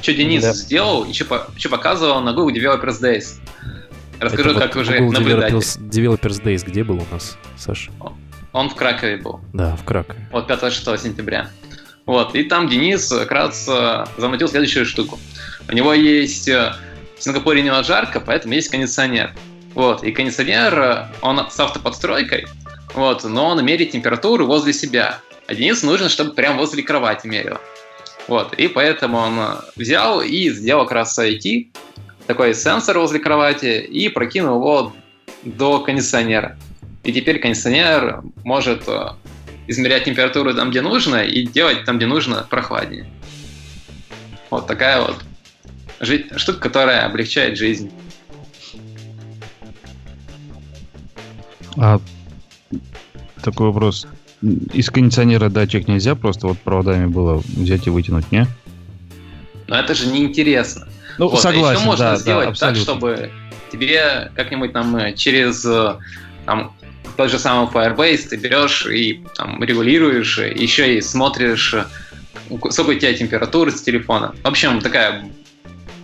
что Денис да. сделал, еще, по, еще показывал на Google Developers Days. Расскажу, Это как вот уже Google наблюдатель. Developers, Developers Days где был у нас, Саша? Он в Кракове был. Да, в Кракове. Вот 5-6 сентября. Вот, и там Денис как раз э, замутил следующую штуку. У него есть... э, В Сингапуре немного жарко, поэтому есть кондиционер. Вот, и кондиционер, э, он с автоподстройкой, вот, но он меряет температуру возле себя. А Денису нужно, чтобы прям возле кровати мерил. Вот, и поэтому он взял и сделал как раз IT, такой сенсор возле кровати, и прокинул его до кондиционера. И теперь кондиционер может измерять температуру там, где нужно, и делать там, где нужно, прохладнее. Вот такая вот жи- штука, которая облегчает жизнь. А такой вопрос. Из кондиционера датчик нельзя просто вот проводами было взять и вытянуть, не? Но это же неинтересно. Ну, Вот, а согласен, еще можно да, сделать да, так, абсолютно. чтобы тебе как-нибудь там э, через э, там, тот же самый Firebase ты берешь и там, регулируешь, еще и смотришь, сколько у тебя температура с телефона. В общем, такая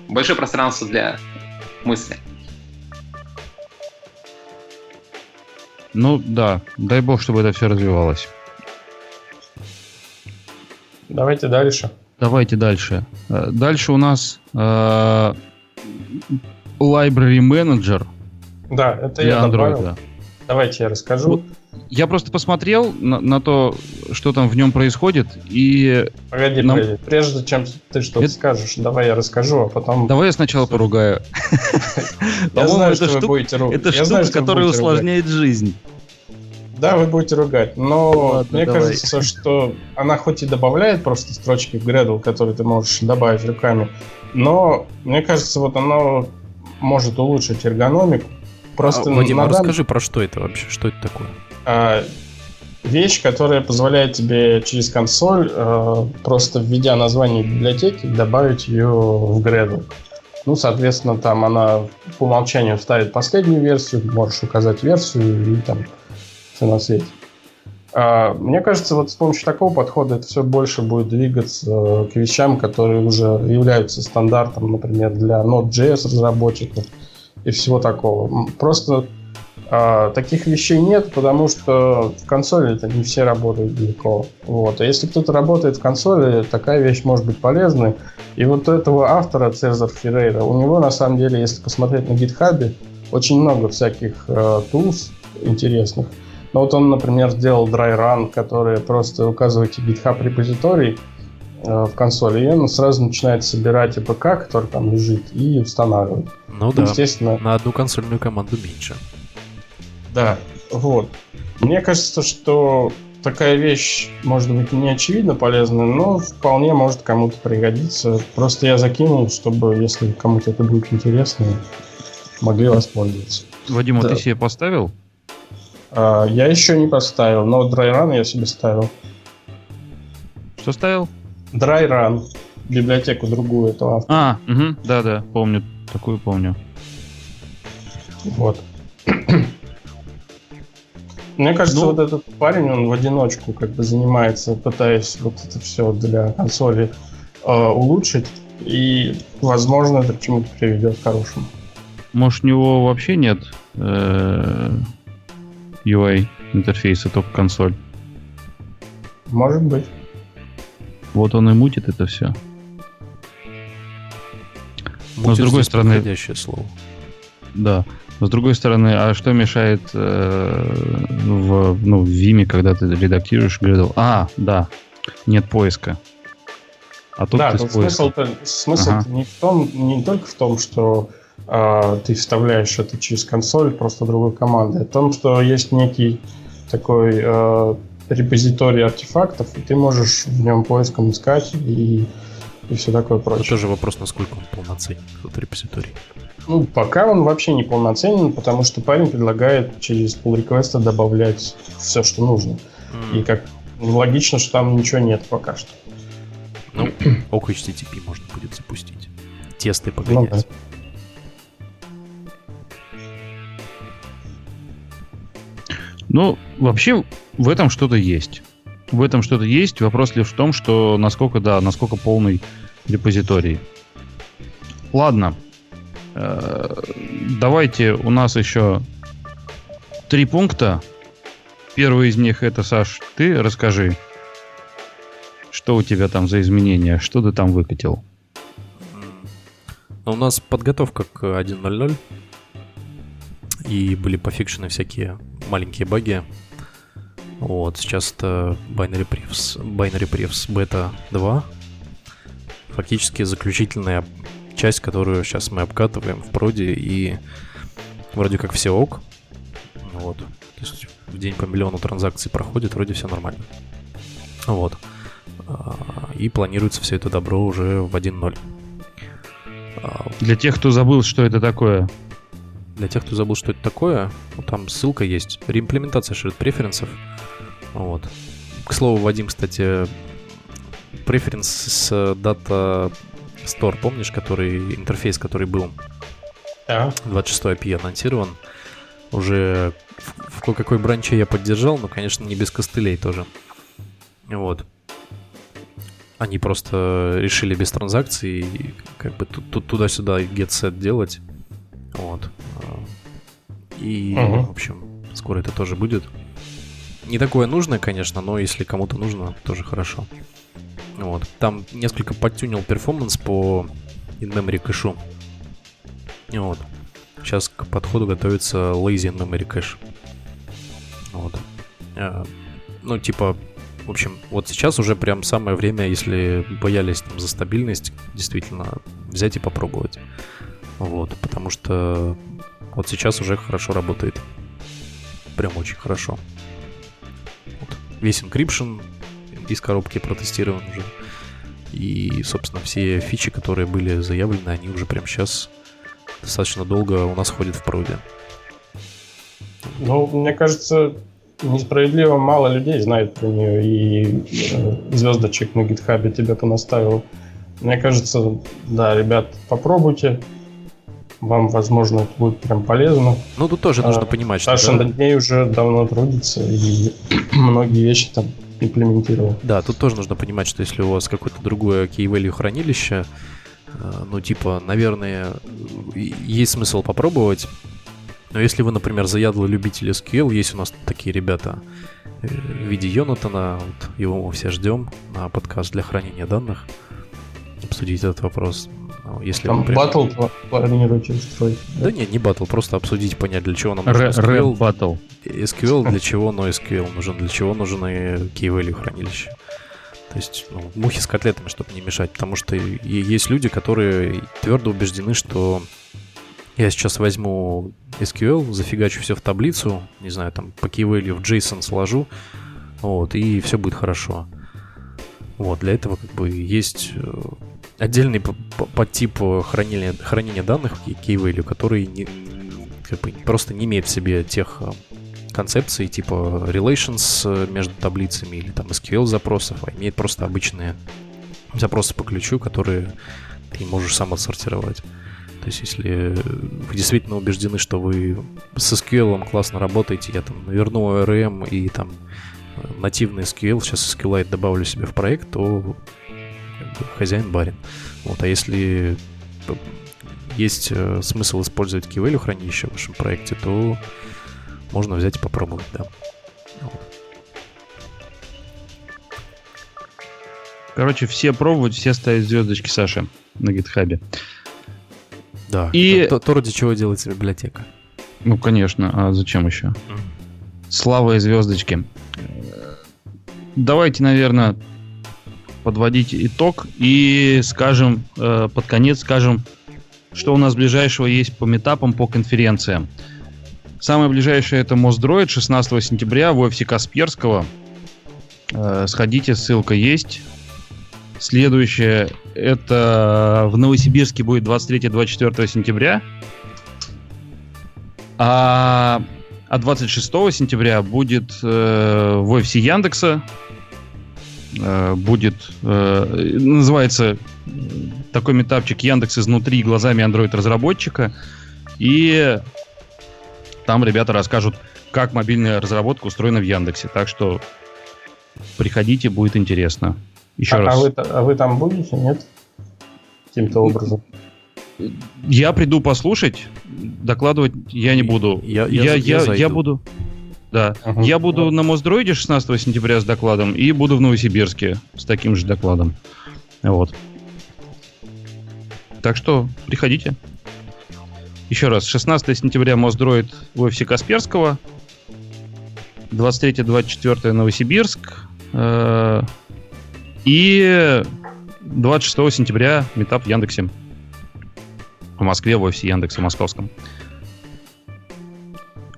большое пространство для мысли. Ну да, дай бог, чтобы это все развивалось. Давайте дальше. Давайте дальше. Э, Дальше у нас э, Library Manager Да, это для я добавил. Давайте я расскажу. Вот. Я просто посмотрел на, на то, что там в нем происходит, и Погоди, нам- погоди. Прежде чем ты что-то Это- скажешь, давай я расскажу, а потом... давай я сначала поругаю. я знаю, что вы будете ругать. Это штука, которая усложняет жизнь. Да, вы будете ругать, но Ладно, мне давай. кажется, что она хоть и добавляет просто строчки в Gradle, которые ты можешь добавить руками, но мне кажется, вот оно может улучшить эргономику. Просто А, Вадим, на расскажи, про что это вообще? Что это такое? а, вещь, которая позволяет тебе через консоль, э, просто введя название библиотеки, добавить ее в Gradle. Ну, соответственно, там она по умолчанию ставит последнюю версию, можешь указать версию и там все на свете. А, Мне кажется, вот с помощью такого подхода это все больше будет двигаться э, к вещам, которые уже являются стандартом, например, для Node.js разработчиков и всего такого. Просто а, таких вещей нет, потому что в консоли это не все работают далеко. Вот. А если кто-то работает в консоли, такая вещь может быть полезной. И вот у этого автора, Цезар Феррейра, у него на самом деле, если посмотреть на гитхабе, очень много всяких э, tools интересных. Но вот он, например, сделал dry run, который просто указываете GitHub репозиторий в консоли, и он сразу начинает собирать APK, который там лежит, и устанавливать. Ну да, Естественно, на одну консольную команду меньше. Да, вот. Мне кажется, что такая вещь, может быть, не очевидно полезная, но вполне может кому-то пригодиться. Просто я закинул, чтобы, если кому-то это будет интересно, могли воспользоваться. Вадим, а Да. ты себе поставил? А, я еще не поставил, но Run я себе ставил. Что ставил? Run. Библиотеку другую этого автора. А, угу, да-да, помню, такую помню. Вот. Мне кажется, Ну- вот этот парень, он в одиночку как бы занимается, пытаясь вот это все для консоли э, улучшить. И, возможно, это к чему-то приведет к хорошему. Может, у него вообще нет э, UI интерфейса, только консоль. Может быть. Вот он и мутит это все. Но с Мутит другой здесь стороны- подходящее слово. Да. Но с другой стороны, а что мешает э, в, ну, в Vime, когда ты редактируешь Gradle? А, да, нет поиска. А тут да, ты тут смысл, смысл Ага. не, в том, не только в том, что э, ты вставляешь это через консоль просто другой команды, а в том, что есть некий такой э, репозиторий артефактов, и ты можешь в нем поиском искать и, и все такое Это прочее. тоже вопрос, насколько он полноценен, этот репозиторий. Ну, пока он вообще не полноценен, потому что парень предлагает через pull реквеста добавлять все, что нужно. М, И как логично, что там ничего нет пока что. Ну, ок HTTP можно будет запустить. Тесты Ну, погонять. Ну, вообще в этом что-то есть. В этом что-то есть. Вопрос лишь в том, что насколько, да, насколько полный репозиторий. Ладно. Э, давайте у нас еще три пункта. Первый из них это, Саш, ты расскажи, что у тебя там за изменения, что ты там выкатил. Ну, у нас подготовка к 1.0.0, и были пофикшены всякие маленькие баги. Вот, сейчас это Binary Prefs, Binary Prefs Beta 2. Фактически заключительная часть, которую сейчас мы обкатываем в проде, и вроде как все ок. Вот. То есть в день по миллиону транзакций проходит, вроде все нормально. Вот. А, и планируется все это добро уже в 1.0. А, Для тех, кто забыл, что это такое. Для тех, кто забыл, что это такое, ну, там ссылка есть. Реимплементация shared преференсов. Вот. К слову, Вадим, кстати, преференс с Data Store, помнишь, который интерфейс, который был? Да. 26 API анонсирован. Уже в, в какой бранче я поддержал, но, конечно, не без костылей тоже. Вот. Они просто решили без транзакций как бы тут, тут туда-сюда get set делать. Вот. И, угу. в общем, скоро это тоже будет. Не такое нужное, конечно, но если кому-то нужно, тоже хорошо. Вот. Там несколько подтюнил перформанс по in-memory кэшу. Вот. Сейчас к подходу готовится lazy in-memory кэш. Вот. А, ну, типа, в общем, вот сейчас уже прям самое время, если боялись там за стабильность, действительно взять и попробовать. Вот, потому что вот сейчас уже хорошо работает. Прям очень хорошо. Весь encryption из коробки протестирован уже. И, собственно, все фичи, которые были заявлены, они уже прямо сейчас достаточно долго у нас ходят в проде. Ну, мне кажется, несправедливо мало людей знает про нее, и э, звездочек на гитхабе тебя понаставил. Мне кажется, да, ребят, попробуйте. Вам, возможно, это будет прям полезно. Ну, тут тоже а, нужно понимать, что... Саша да? над ней уже давно трудится, и многие вещи там имплементировал. Да, тут тоже нужно понимать, что если у вас какое-то другое key-value хранилище, э, ну, типа, наверное, есть смысл попробовать. Но если вы, например, заядлый любитель SQL, есть у нас такие ребята э, в виде Йонатана, вот его мы все ждем на подкаст для хранения данных, обсудить этот вопрос. Ну, если Там например... батл планируете устроить? Да? да нет, не батл, просто обсудить, понять, для чего нам нужен SQL. батл. SQL для чего, но SQL нужен, для чего нужны key-value хранилища. То есть ну, мухи с котлетами, чтобы не мешать. Потому что есть люди, которые твердо убеждены, что я сейчас возьму SQL, зафигачу все в таблицу, не знаю, там по key-value в JSON сложу, вот, и все будет хорошо. Вот, для этого как бы есть отдельный подтип хранения, хранения данных key value, который не, как бы просто не имеет в себе тех э, концепций типа relations э, между таблицами или там SQL запросов, а имеет просто обычные запросы по ключу, которые ты можешь сам отсортировать. То есть, если вы действительно убеждены, что вы с SQL классно работаете, я там наверну ORM и там э, нативный SQL, сейчас SQLite добавлю себе в проект, то хозяин барин. Вот, а если есть э, смысл использовать key хранилище в вашем проекте, то можно взять и попробовать, да. Короче, все пробовать, все ставят звездочки Саши на гитхабе. Да, и... то, то, ради чего делается библиотека. Ну, конечно, а зачем еще? Mm. Слава и звездочки. Давайте, наверное, подводить итог и скажем, э, под конец скажем, что у нас ближайшего есть по метапам, по конференциям. Самое ближайшее это Моздроид 16 сентября в офисе Касперского. Э, сходите, ссылка есть. Следующее это в Новосибирске будет 23-24 сентября. А, а 26 сентября будет э, в офисе Яндекса Э, будет, э, называется такой метапчик Яндекс изнутри глазами Android-разработчика. И там ребята расскажут, как мобильная разработка устроена в Яндексе. Так что приходите, будет интересно. Еще а, раз. А вы, а вы там будете, нет? Каким-то образом? я приду послушать, докладывать я не буду. Я, я, я, я, я буду. Да. Угу. Я буду на Мосдроиде 16 сентября с докладом и буду в Новосибирске с таким же докладом. Вот. Так что приходите. Еще раз, 16 сентября Мосдроид в офисе Касперского. 23-24 Новосибирск. Э, и 26 сентября метап в Яндексе. В Москве, в офисе Яндекса московском.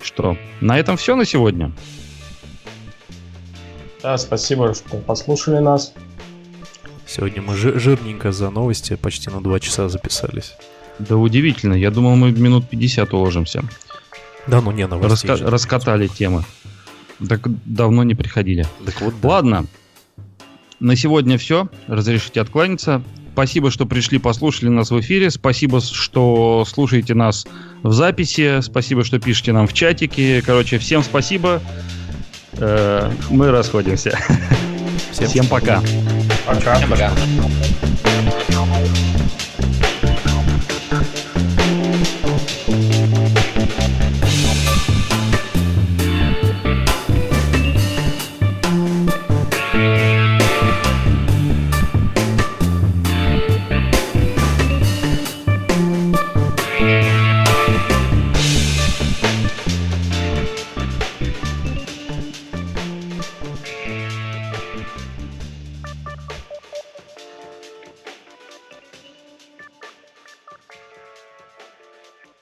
Что, на этом все на сегодня? Да, спасибо, что послушали нас. Сегодня мы жирненько за новости почти на два часа записались. Да удивительно, я думал, мы минут 50 уложимся. Да, ну не, новостей Раска- Раскатали темы. Так давно не приходили. Так вот, да. Ладно, на сегодня все. Разрешите откланяться. Спасибо, что пришли, послушали нас в эфире. Спасибо, что слушаете нас в записи. Спасибо, что пишете нам в чатике. Короче, всем спасибо. Э, мы расходимся. Всем, всем пока. Пока. Всем пока.